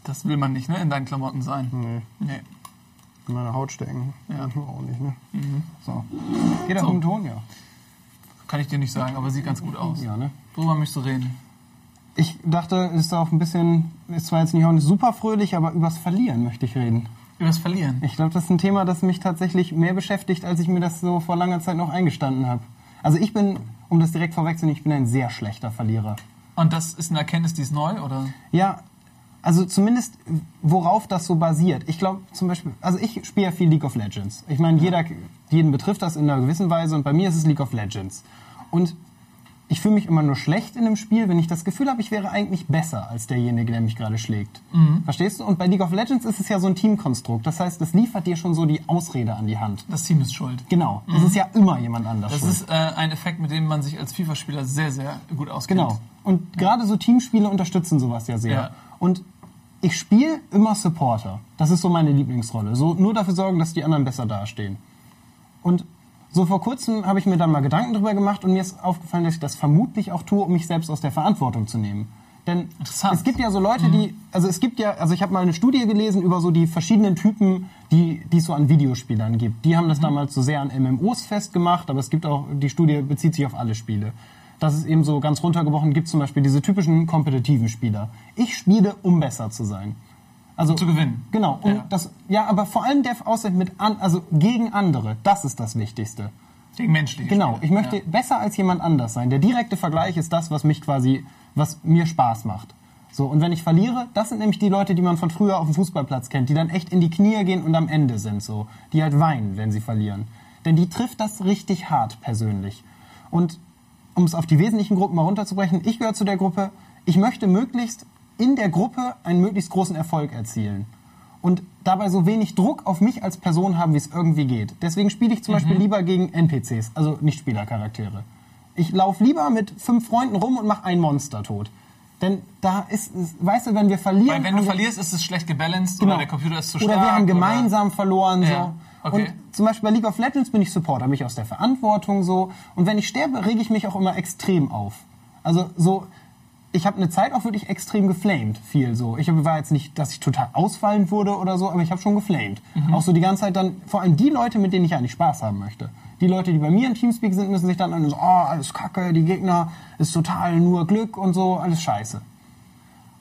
Das will man nicht, ne? In deinen Klamotten sein. Nee, Nee. in meine Haut stecken. Ja. Ja. [LAUGHS] Auch nicht, ne? So. Geht auch um Ton, ja. Kann ich dir nicht sagen, aber sieht ganz gut aus. Ja, ne? Worüber möchtest du reden? Ich dachte, es ist auch ein bisschen, ist zwar jetzt nicht auch nicht super fröhlich, aber übers Verlieren möchte ich reden. Über das Verlieren. Ich glaube, das ist ein Thema, das mich tatsächlich mehr beschäftigt, als ich mir das so vor langer Zeit noch eingestanden habe. Also ich bin, um das direkt vorwegzunehmen, ich bin ein sehr schlechter Verlierer. Und das ist eine Erkenntnis, die ist neu, oder? Ja, also zumindest worauf das so basiert. Ich glaube zum Beispiel, also ich spiele ja viel League of Legends. Ich meine, jeder, jeden betrifft das in einer gewissen Weise und bei mir ist es League of Legends. Und ich fühle mich immer nur schlecht in einem Spiel, wenn ich das Gefühl habe, ich wäre eigentlich besser als derjenige, der mich gerade schlägt. Verstehst du? Und bei League of Legends ist es ja so ein Teamkonstrukt. Das heißt, es liefert dir schon so die Ausrede an die Hand. Das Team ist schuld. Genau. Es ist ja immer jemand anders. Das schuld. ist äh, ein Effekt, mit dem man sich als FIFA-Spieler sehr, sehr gut auskennt. Genau. Und gerade so Teamspiele unterstützen sowas ja sehr. Ja. Und ich spiele immer Supporter. Das ist so meine Lieblingsrolle. So nur dafür sorgen, dass die anderen besser dastehen. Und so vor kurzem habe ich mir dann mal Gedanken drüber gemacht und mir ist aufgefallen, dass ich das vermutlich auch tue, um mich selbst aus der Verantwortung zu nehmen. Denn es gibt ja so Leute, die, also es gibt ja, also ich habe mal eine Studie gelesen über so die verschiedenen Typen, die, die es so an Videospielern gibt. Die haben das damals so sehr an MMOs festgemacht, aber es gibt auch, die Studie bezieht sich auf alle Spiele. Das ist eben so ganz runtergebrochen, gibt zum Beispiel diese typischen kompetitiven Spieler. Ich spiele, um besser zu sein. Also Zu gewinnen. Genau. Und Ja. das, ja, aber vor allem der Aussehen mit an, also gegen andere. Das ist das Wichtigste. Gegen menschliche Genau. Spieler. Ich möchte Ja. besser als jemand anders sein. Der direkte Vergleich ist das, was mich quasi, was mir Spaß macht. So. Und wenn ich verliere, das sind nämlich die Leute, die man von früher auf dem Fußballplatz kennt, die dann echt in die Knie gehen und am Ende sind, so. Die halt weinen, wenn sie verlieren. Denn die trifft das richtig hart persönlich. Und um es auf die wesentlichen Gruppen mal runterzubrechen, ich gehöre zu der Gruppe, ich möchte möglichst in der Gruppe einen möglichst großen Erfolg erzielen. Und dabei so wenig Druck auf mich als Person haben, wie es irgendwie geht. Deswegen spiele ich zum Beispiel lieber gegen NPCs, also Nicht-Spielercharaktere. Ich laufe lieber mit fünf Freunden rum und mache ein Monster tot. Denn da ist, ist weißt du, wenn wir verlieren... Weil wenn du verlierst, ist es schlecht gebalanced Genau. oder der Computer ist zu Oder stark. wir haben gemeinsam verloren. Ja, So. okay. Und zum Beispiel bei League of Legends bin ich Supporter, mich aus der Verantwortung so. Und wenn ich sterbe, rege ich mich auch immer extrem auf. Also so, ich habe eine Zeit auch wirklich extrem geflamed, viel so. Ich war jetzt nicht, dass ich total ausfallend wurde oder so, aber ich habe schon geflamed. Mhm. Auch so die ganze Zeit dann, vor allem die Leute, mit denen ich eigentlich Spaß haben möchte. Die Leute, die bei mir im Teamspeak sind, müssen sich dann an so, oh, alles kacke, die Gegner ist total nur Glück und so, alles scheiße.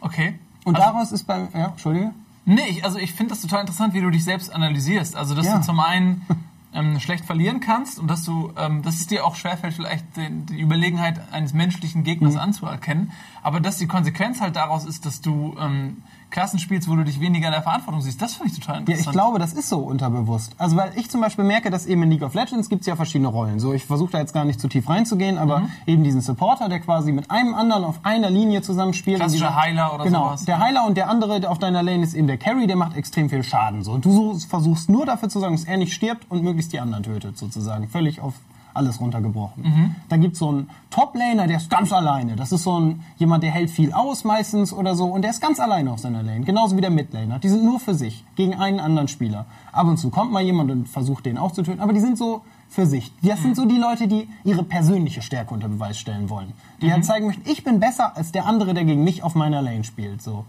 Okay. Und also, daraus ist bei, ja, Entschuldige? Nee, ich, also ich finde das total interessant, wie du dich selbst analysierst. Also, dass Ja. du zum einen [LAUGHS] ähm, schlecht verlieren kannst und dass du, ähm, dass es dir auch schwerfällt, vielleicht den, die Überlegenheit eines menschlichen Mhm. Gegners anzuerkennen, aber dass die Konsequenz halt daraus ist, dass du ähm, Klassen spielst, wo du dich weniger in der Verantwortung siehst. Das finde ich total Ja, interessant. ich glaube, das ist so unterbewusst. Also weil ich zum Beispiel merke, dass eben in League of Legends gibt es ja verschiedene Rollen. So, ich versuche da jetzt gar nicht zu tief reinzugehen, aber Mhm. eben diesen Supporter, der quasi mit einem anderen auf einer Linie zusammenspielt. Klassischer dieser- Heiler oder genau, sowas. Der Heiler und der andere der auf deiner Lane ist eben der Carry, der macht extrem viel Schaden. So. Und du versuchst nur dafür zu sorgen, dass er nicht stirbt und möglichst die anderen tötet, sozusagen. Völlig auf alles runtergebrochen. Mhm. Dann gibt's so einen Top-Laner, der ist ganz alleine. Das ist so ein jemand, der hält viel aus meistens oder so und der ist ganz alleine auf seiner Lane. Genauso wie der Mid-Laner. Die sind nur für sich, gegen einen anderen Spieler. Ab und zu kommt mal jemand und versucht den auch zu töten, aber die sind so für sich. Das sind so die Leute, die ihre persönliche Stärke unter Beweis stellen wollen. Die halt zeigen möchten, ich bin besser als der andere, der gegen mich auf meiner Lane spielt. So.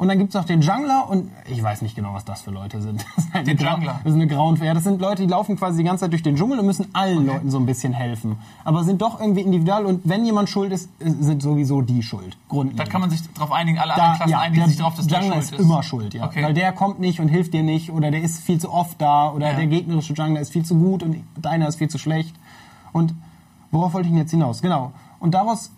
Und dann gibt's noch den Jungler und ich weiß nicht genau, was das für Leute sind. [LAUGHS] Das ist halt Grau- Jungler? Das ist eine Grauenwehr. Ja, das sind Leute, die laufen quasi die ganze Zeit durch den Dschungel und müssen allen Leuten so ein bisschen helfen. Aber sind doch irgendwie individual und wenn jemand schuld ist, äh, sind sowieso die schuld. Grundlegend. da kann man sich darauf einigen, alle anderen da, Klassen ja, einigen der sich darauf, dass der Jungler schuld ist immer schuld, ja. Okay. Weil der kommt nicht und hilft dir nicht oder der ist viel zu oft da oder Ja. der gegnerische Jungler ist viel zu gut und deiner ist viel zu schlecht. Und worauf wollte ich denn jetzt hinaus? Genau. Und daraus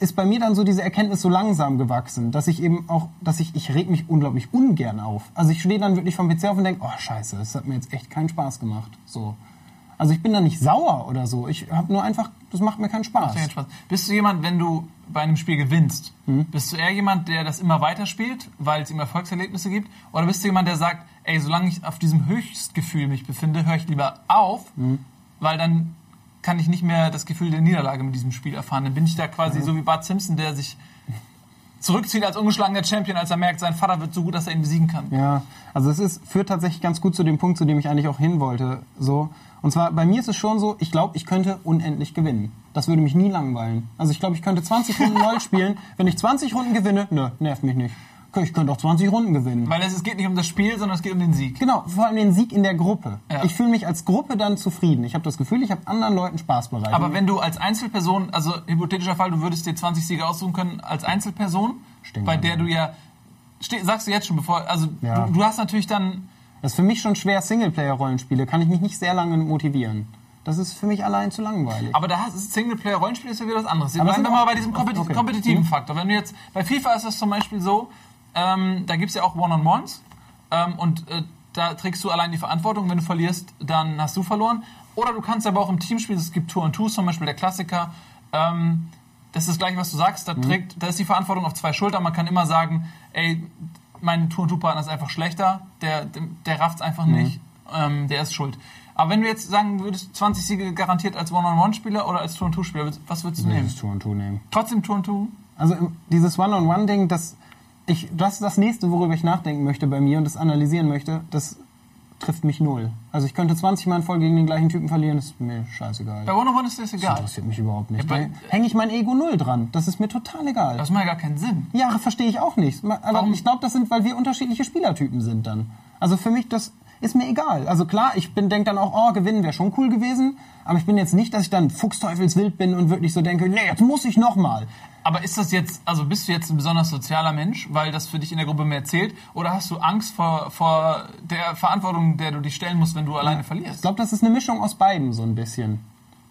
ist bei mir dann so diese Erkenntnis so langsam gewachsen, dass ich eben auch, dass ich, ich reg mich unglaublich ungern auf. Also ich stehe dann wirklich vom PC auf und denke, oh scheiße, das hat mir jetzt echt keinen Spaß gemacht. So. Also ich bin da nicht sauer oder so. Ich habe nur einfach, das macht mir keinen Spaß. Keinen Spaß. Bist du jemand, wenn du bei einem Spiel gewinnst, Mhm. bist du eher jemand, der das immer weiter spielt, weil es ihm Erfolgserlebnisse gibt? Oder bist du jemand, der sagt, ey, solange ich auf diesem Höchstgefühl mich befinde, höre ich lieber auf, Mhm. weil dann kann ich nicht mehr das Gefühl der Niederlage mit diesem Spiel erfahren. Dann bin ich da quasi so wie Bart Simpson, der sich zurückzieht als ungeschlagener Champion, als er merkt, sein Vater wird so gut, dass er ihn besiegen kann. Ja, also es ist, führt tatsächlich ganz gut zu dem Punkt, zu dem ich eigentlich auch hin wollte. So. Und zwar, bei mir ist es schon so, ich glaube, ich könnte unendlich gewinnen. Das würde mich nie langweilen. Also ich glaube, ich könnte 20 Runden [LAUGHS] LOL spielen. Wenn ich 20 Runden gewinne, nö, nervt mich nicht. Ich könnte auch 20 Runden gewinnen. Weil es, es geht nicht um das Spiel, sondern es geht um den Sieg. Genau, vor allem den Sieg in der Gruppe. Ja. Ich fühle mich als Gruppe dann zufrieden. Ich habe das Gefühl, ich habe anderen Leuten Spaß bereitet. Aber wenn du als Einzelperson, also hypothetischer Fall, du würdest dir 20 Siege aussuchen können als Einzelperson, Stimmt. bei der du ja, sagst du jetzt schon bevor, also Ja. du, du hast natürlich dann, das ist für mich schon schwer, Singleplayer-Rollenspiele, kann ich mich nicht sehr lange motivieren. Das ist für mich allein zu langweilig. aber da es Singleplayer-Rollenspiel ist ja wieder was anderes. Aber Bleiben sind wir mal bei diesem kompeti okay. kompetitiven Mhm. Faktor. Wenn du jetzt, bei FIFA ist das zum Beispiel so, ähm, da gibt's ja auch One-on-Ones ähm, und äh, da trägst du allein die Verantwortung. Wenn du verlierst, dann hast du verloren. Oder du kannst aber auch im Team spielen. Es gibt Tour und Two, zum Beispiel der Klassiker. Ähm, das ist das gleiche, was du sagst. Mhm. Da, trägt, da ist die Verantwortung auf zwei Schultern. Man kann immer sagen, ey, mein Tour- und Two-Partner ist einfach schlechter. Der, der, der rafft's einfach Mhm. nicht. Ähm, der ist schuld. Aber wenn du jetzt sagen würdest, 20 Siege garantiert als One-on-One-Spieler oder als Tour- und Two-Spieler, was würdest du nehmen? Dieses Tour und Tour nehmen. Trotzdem Tour und Two? Also dieses One-on-One-Ding, das, ich, das das nächste, worüber ich nachdenken möchte bei mir und das analysieren möchte. Das trifft mich null. Also ich könnte 20 Mal in Folge gegen den gleichen Typen verlieren, ist mir scheißegal. Bei One-on-One ist das Das egal. interessiert mich überhaupt nicht. Ja, hänge ich mein Ego null dran. Das ist mir total egal. Das macht ja gar keinen Sinn. Ja, verstehe ich auch nicht. Aber Warum? ich glaube, das sind, weil wir unterschiedliche Spielertypen sind dann. Also für mich, das ist mir egal. Also klar, ich bin denke dann auch, oh, gewinnen wäre schon cool gewesen. Aber ich bin jetzt nicht, dass ich dann fuchsteufelswild bin und wirklich so denke, nee, jetzt muss ich noch mal. Aber ist das jetzt, also bist du jetzt ein besonders sozialer Mensch, weil das für dich in der Gruppe mehr zählt? Oder hast du Angst vor, vor der Verantwortung, der du dich stellen musst, wenn du alleine Ich verlierst? glaube, das ist eine Mischung aus beiden so ein bisschen.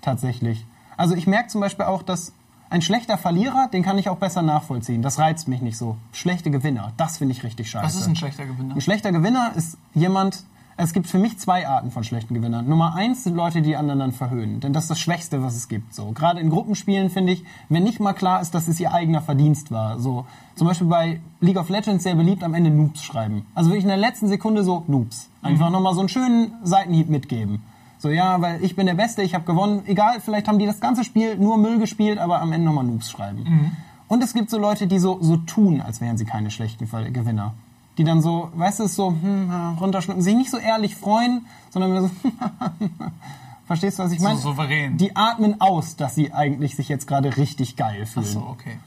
Tatsächlich. Also ich merke zum Beispiel auch, dass ein schlechter Verlierer, den kann ich auch besser nachvollziehen. Das reizt mich nicht so. Schlechte Gewinner, das finde ich richtig scheiße. Was ist ein schlechter Gewinner? Ein schlechter Gewinner ist jemand, es gibt für mich zwei Arten von schlechten Gewinnern. Nummer eins sind Leute, die anderen dann verhöhnen. Denn das ist das Schwächste, was es gibt. So. Gerade in Gruppenspielen finde ich, wenn nicht mal klar ist, dass es ihr eigener Verdienst war. So. Zum Beispiel bei League of Legends sehr beliebt am Ende Noobs schreiben. Also wirklich in der letzten Sekunde so Noobs. Einfach nochmal so einen schönen Seitenhieb mitgeben. So, ja, weil ich bin der Beste, ich habe gewonnen. Egal, vielleicht haben die das ganze Spiel nur Müll gespielt, aber am Ende nochmal Noobs schreiben. Und es gibt so Leute, die so, so tun, als wären sie keine schlechten Gewinner. Die dann so, weißt du, es so hm, runterschlucken, sich nicht so ehrlich freuen, sondern so, [LAUGHS] verstehst du, was ich meine? souverän. Die atmen aus, dass sie eigentlich sich jetzt gerade richtig geil Ach fühlen. so, okay.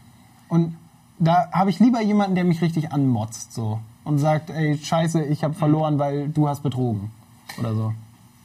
Und da habe ich lieber jemanden, der mich richtig anmotzt so und sagt, ey, scheiße, ich habe verloren, weil du hast betrogen. Oder so.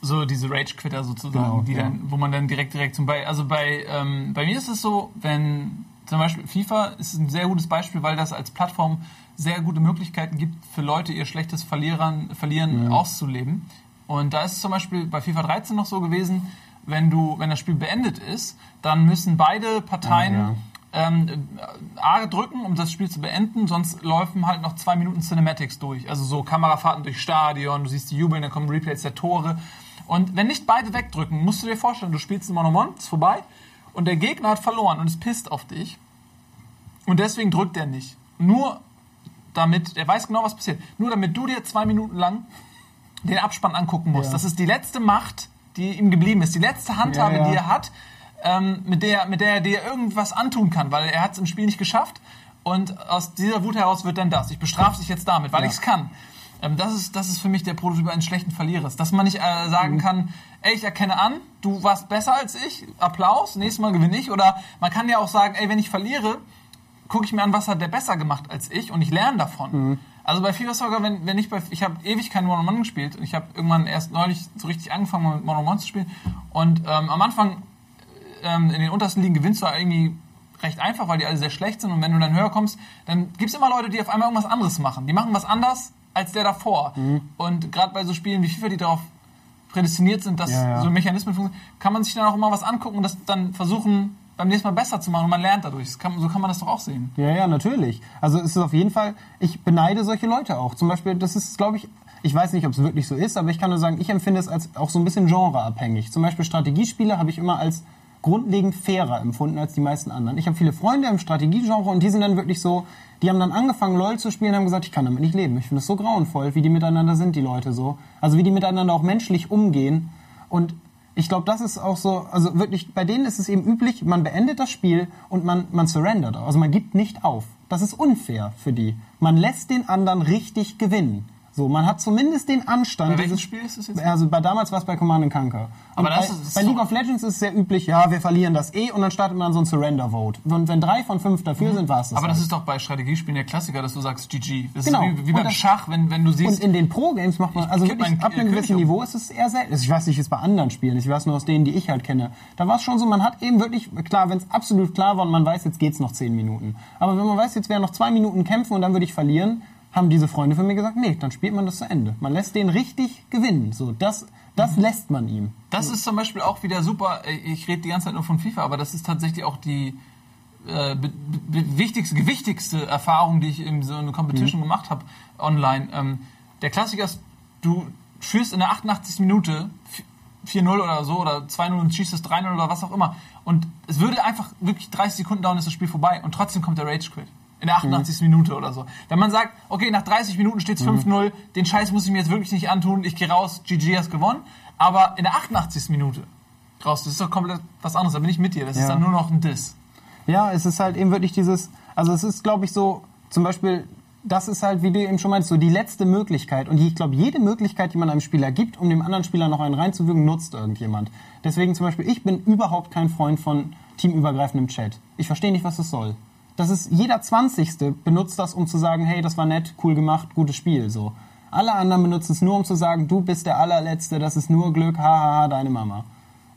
So diese Rage-Quitter sozusagen, Genau, die ja. dann, wo man dann direkt direkt zum Beispiel, also bei, ähm, bei mir ist es so, wenn zum Beispiel FIFA ist ein sehr gutes Beispiel, weil das als Plattform sehr gute Möglichkeiten gibt für Leute, ihr schlechtes Verlierern, Verlieren auszuleben. Und da ist es zum Beispiel bei FIFA 13 noch so gewesen, wenn du, wenn das Spiel beendet ist, dann müssen beide Parteien Ah, ähm, A drücken, um das Spiel zu beenden, sonst laufen halt noch zwei Minuten Cinematics durch. Also so Kamerafahrten durch Stadion, du siehst die Jubeln, dann kommen Replays der Tore. Und wenn nicht beide wegdrücken, musst du dir vorstellen, du spielst ein Monomon, ist vorbei und der Gegner hat verloren und es pisst auf dich. Und deswegen drückt er nicht. Nur damit, er weiß genau, was passiert. Nur damit du dir zwei Minuten lang den Abspann angucken musst. Ja. Das ist die letzte Macht, die ihm geblieben ist. Die letzte Handhabe, Ja, ja. die er hat, ähm, mit, der, mit der er dir irgendwas antun kann, weil er hat es im Spiel nicht geschafft. Und aus dieser Wut heraus wird dann das. Ich bestrafe dich jetzt damit, weil ich es kann. Ähm, das, ist, das ist für mich der Prototyp eines schlechten Verlierers. Dass man nicht äh, sagen Mhm. kann, ey, ich erkenne an, du warst besser als ich, Applaus, nächstes Mal gewinne ich. Oder man kann ja auch sagen, ey, wenn ich verliere, gucke ich mir an, was hat der besser gemacht als ich und ich lerne davon. Mhm. Also bei FIFA Soccer, wenn, wenn ich bei, ich habe ewig kein One-on-One gespielt und ich habe irgendwann erst neulich so richtig angefangen mit One-on-One zu spielen und ähm, am Anfang ähm, in den untersten Ligen gewinnst du irgendwie recht einfach, weil die alle sehr schlecht sind und wenn du dann höher kommst, dann gibt es immer Leute, die auf einmal irgendwas anderes machen. Die machen was anders als der davor. Mhm. Und gerade bei so Spielen wie FIFA, die darauf prädestiniert sind, dass Ja, ja. so Mechanismen funktionieren, kann man sich dann auch immer was angucken und das dann versuchen, beim nächsten Mal besser zu machen und man lernt dadurch. Kann, so kann man das doch auch sehen. Ja, ja, natürlich. Also es ist auf jeden Fall, ich beneide solche Leute auch. Zum Beispiel, das ist, glaube ich, ich weiß nicht, ob es wirklich so ist, aber ich kann nur sagen, ich empfinde es als auch so ein bisschen genreabhängig. Zum Beispiel Strategiespiele habe ich immer als grundlegend fairer empfunden als die meisten anderen. Ich habe viele Freunde im Strategiegenre und die sind dann wirklich so, die haben dann angefangen LOL zu spielen und haben gesagt, ich kann damit nicht leben. Ich finde es so grauenvoll, wie die miteinander sind, die Leute so. Also wie die miteinander auch menschlich umgehen. Und ich glaube, das ist auch so, also wirklich, bei denen ist es eben üblich, man beendet das Spiel und man, man surrendert. Also man gibt nicht auf. Das ist unfair für die. Man lässt den anderen richtig gewinnen. So, man hat zumindest den Anstand. Bei welchem dieses- Spiel ist das jetzt? Also bei damals war es bei Command Conquer. Aber Und bei, ist- bei League of Legends ist es sehr üblich, ja, wir verlieren das eh und dann startet man so ein Surrender Vote. Und wenn drei von fünf dafür sind, war es das. Mhm. Aber halt. das ist doch bei Strategiespielen der Klassiker, dass du sagst GG. Das Genau. ist wie, wie Und beim das- Schach, wenn, wenn du Und siehst, in den Pro-Games macht man, also wirklich ab einem gewissen um. Niveau ist es eher selten. Also Ich weiß nicht, wie es bei anderen Spielen ist. Ich weiß nur aus denen, die ich halt kenne. Da war es schon so, man hat eben wirklich, klar, wenn es absolut klar war und man weiß, jetzt geht's noch zehn Minuten. Aber wenn man weiß, jetzt werden noch zwei Minuten kämpfen und dann würde ich verlieren, haben diese Freunde von mir gesagt, nee, dann spielt man das zu Ende. Man lässt den richtig gewinnen. So, das, das Mhm. lässt man ihm. das ist zum Beispiel auch wieder super. äh, Ich rede die ganze Zeit nur von FIFA, aber das ist tatsächlich auch die äh, wichtigste, gewichtigste Erfahrung, die ich in so einer Competition gemacht habe online. Ähm, der Klassiker ist, du führst in der 88. Minute 4-0 oder so oder 2-0 und schießt es 3-0 oder was auch immer. Und es würde einfach wirklich 30 Sekunden dauern, ist das Spiel vorbei und trotzdem kommt der Rage Quit. In der 88. Minute oder so. Wenn man sagt, okay, nach 30 Minuten steht es 5-0, den Scheiß muss ich mir jetzt wirklich nicht antun, ich gehe raus, GG hast gewonnen. Aber in der 88. Minute raus, das ist doch komplett was anderes, da bin ich mit dir. Das ist Ja. dann nur noch ein Diss. Ja, es ist halt eben wirklich dieses, also es ist, glaube ich, so, zum Beispiel, das ist halt, wie du eben schon meinst, so die letzte Möglichkeit. Und ich glaube, jede Möglichkeit, die man einem Spieler gibt, um dem anderen Spieler noch einen reinzuwirken, nutzt irgendjemand. Deswegen zum Beispiel, ich bin überhaupt kein Freund von teamübergreifendem Chat. Ich verstehe nicht, was das soll. Das ist, jeder Zwanzigste benutzt das, um zu sagen, hey, das war nett, cool gemacht, gutes Spiel, so. Alle anderen benutzen es nur, um zu sagen, du bist der allerletzte, das ist nur Glück, hahaha, deine Mama.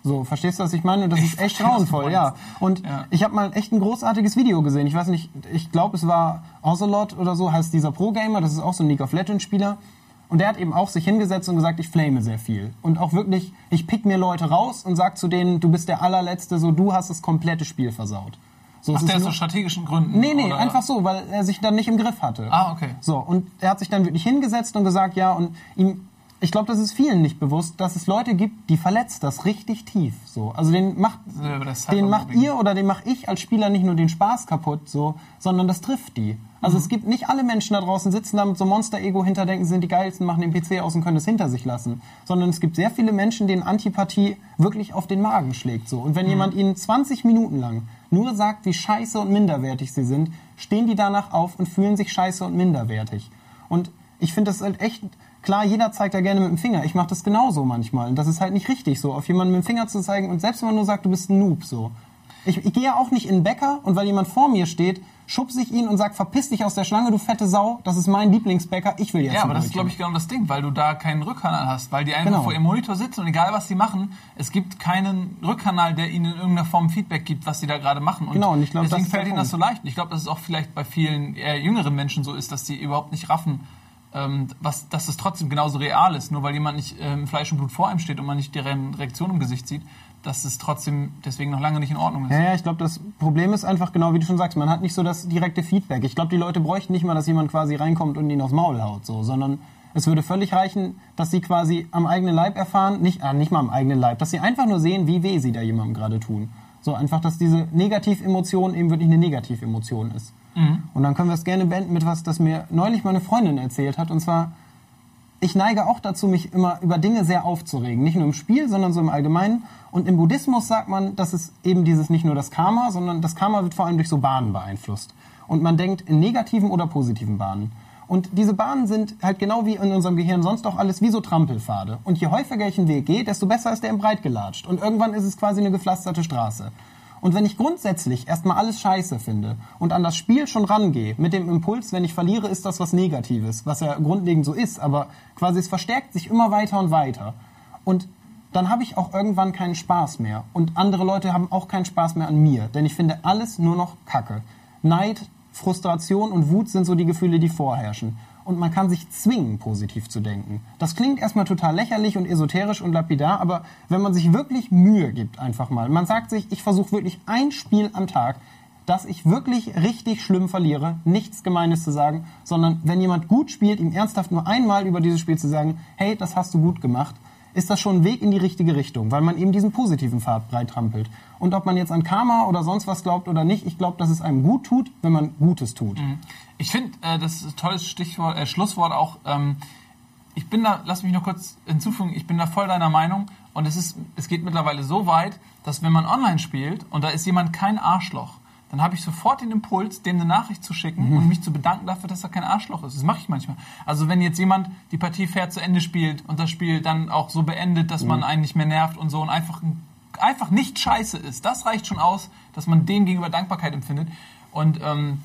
So, verstehst du, was ich meine? Und das ist echt grauenvoll, ja. Und Ja. ich habe mal echt ein großartiges Video gesehen. Ich weiß nicht, ich glaube, es war Ocelot oder so, heißt dieser Pro-Gamer, das ist auch so ein League of Legends-Spieler. Und der hat eben auch sich hingesetzt und gesagt, ich flame sehr viel. Und auch wirklich, ich pick mir Leute raus und sag zu denen, du bist der allerletzte, so du hast das komplette Spiel versaut. So, ist ist nur- aus strategischen Gründen? Nee, nee, oder? einfach so, weil er sich dann nicht im Griff hatte. Ah, okay. So, und er hat sich dann wirklich hingesetzt und gesagt, ja, und ihm, ich glaube, das ist vielen nicht bewusst, dass es Leute gibt, die verletzt das richtig tief. So, also den macht, Ja, den macht ihr oder den mache ich als Spieler nicht nur den Spaß kaputt, so, sondern das trifft die. Also es gibt nicht alle Menschen da draußen sitzen da mit so Monster-Ego hinterdenken, sind die geilsten, machen den PC aus und können es hinter sich lassen. Sondern es gibt sehr viele Menschen, denen Antipathie wirklich auf den Magen schlägt. So. Und wenn jemand ihnen 20 Minuten lang nur sagt, wie scheiße und minderwertig sie sind, stehen die danach auf und fühlen sich scheiße und minderwertig. Und ich finde das halt echt, klar, jeder zeigt da gerne mit dem Finger. Ich mache das genauso manchmal. Und das ist halt nicht richtig so, auf jemanden mit dem Finger zu zeigen und selbst wenn man nur sagt, du bist ein Noob, so. Ich, ich gehe ja auch nicht in den Bäcker und weil jemand vor mir steht, schubse ich ihn und sag, verpiss dich aus der Schlange, du fette Sau, das ist mein Lieblingsbäcker, ich will jetzt Ja, aber das ist, glaube ich, genau das Ding, weil du da keinen Rückkanal hast, weil die einfach Genau. vor ihrem Monitor sitzen und egal, was sie machen, es gibt keinen Rückkanal, der ihnen in irgendeiner Form Feedback gibt, was sie da gerade machen. Und Genau, und ich glaube, deswegen fällt ihnen das so leicht. Und ich glaube, dass es auch vielleicht bei vielen eher jüngeren Menschen so ist, dass die überhaupt nicht raffen, ähm, was, dass es trotzdem genauso real ist. Nur weil jemand nicht ähm, Fleisch und Blut vor einem steht und man nicht deren Reaktion im Gesicht sieht, dass es trotzdem deswegen noch lange nicht in Ordnung ist. Ja, ja, ich glaube, das Problem ist einfach genau, wie du schon sagst, man hat nicht so das direkte Feedback. Ich glaube, die Leute bräuchten nicht mal, dass jemand quasi reinkommt und ihn aufs Maul haut, so, sondern es würde völlig reichen, dass sie quasi am eigenen Leib erfahren, nicht, ah, nicht mal am eigenen Leib, dass sie einfach nur sehen, wie weh sie da jemandem gerade tun. So einfach, dass diese Negativemotion eben wirklich eine Negativemotion ist. Und dann können wir es gerne beenden mit was, das mir neulich meine Freundin erzählt hat, und zwar, ich neige auch dazu, mich immer über Dinge sehr aufzuregen. Nicht nur im Spiel, sondern so im Allgemeinen. Und im Buddhismus sagt man, dass es eben dieses nicht nur das Karma, sondern das Karma wird vor allem durch so Bahnen beeinflusst. Und man denkt in negativen oder positiven Bahnen. Und diese Bahnen sind halt genau wie in unserem Gehirn sonst auch alles wie so Trampelpfade. Und je häufiger ich einen Weg gehe, desto besser ist der im Breit gelatscht. Und irgendwann ist es quasi eine gepflasterte Straße. Und wenn ich grundsätzlich erstmal alles scheiße finde und an das Spiel schon rangehe, mit dem Impuls, wenn ich verliere, ist das was Negatives, was ja grundlegend so ist, aber quasi es verstärkt sich immer weiter und weiter. Und dann habe ich auch irgendwann keinen Spaß mehr. Und andere Leute haben auch keinen Spaß mehr an mir, denn ich finde alles nur noch Kacke. Neid, Frustration und Wut sind so die Gefühle, die vorherrschen. Und man kann sich zwingen, positiv zu denken. Das klingt erstmal total lächerlich und esoterisch und lapidar, aber wenn man sich wirklich Mühe gibt, einfach mal, man sagt sich, ich versuche wirklich ein Spiel am Tag, dass ich wirklich richtig schlimm verliere, nichts Gemeines zu sagen, sondern wenn jemand gut spielt, ihm ernsthaft nur einmal über dieses Spiel zu sagen, hey, das hast du gut gemacht, ist das schon ein Weg in die richtige Richtung, weil man eben diesen positiven Pfad breit trampelt. Und ob man jetzt an Karma oder sonst was glaubt oder nicht, ich glaube, dass es einem gut tut, wenn man Gutes tut. Ich finde, äh, das ist ein tolles Stichwort, äh, Schlusswort auch. Ähm, ich bin da, lass mich noch kurz hinzufügen, ich bin da voll deiner Meinung und es ist, es geht mittlerweile so weit, dass wenn man online spielt und da ist jemand kein Arschloch, dann habe ich sofort den Impuls, dem eine Nachricht zu schicken und mich zu bedanken dafür, dass er kein Arschloch ist. Das mache ich manchmal. Also wenn jetzt jemand die Partie fair zu Ende spielt und das Spiel dann auch so beendet, dass man einen nicht mehr nervt und so und einfach, einfach nicht scheiße ist, das reicht schon aus, dass man dem gegenüber Dankbarkeit empfindet. Und ähm,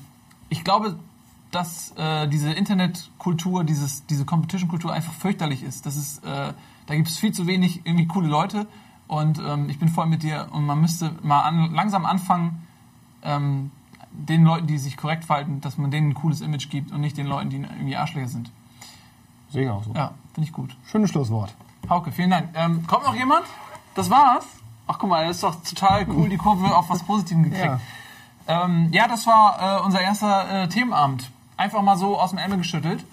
ich glaube, dass äh, diese Internetkultur, dieses, diese Competition-Kultur einfach fürchterlich ist. Das ist äh, da gibt es viel zu wenig irgendwie coole Leute und ähm, ich bin voll mit dir und man müsste mal an, langsam anfangen, ähm, den Leuten, die sich korrekt verhalten, dass man denen ein cooles Image gibt und nicht den Leuten, die irgendwie Arschlöcher sind. Sehe ich auch so. Ja, finde ich gut. Schönes Schlusswort. Hauke, vielen Dank. Ähm, kommt noch jemand? Das war's? Ach guck mal, das ist doch total cool, die Kurve auf was Positivem gekriegt. Ja. Ja, ähm, ja das war äh, unser erster äh, Themenabend. Einfach mal so aus dem Ärmel geschüttelt.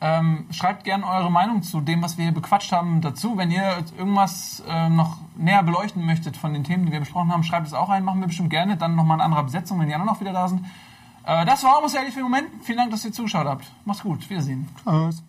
Ähm, schreibt gerne eure Meinung zu dem, was wir hier bequatscht haben, dazu. Wenn ihr irgendwas äh, noch näher beleuchten möchtet von den Themen, die wir besprochen haben, schreibt es auch ein. Machen wir bestimmt gerne. Dann nochmal eine andere Besetzung, wenn die anderen noch wieder da sind. Äh, das war Almost Ehrlich für den Moment. Vielen Dank, dass ihr zugeschaut habt. Macht's gut. Wiedersehen. Tschüss.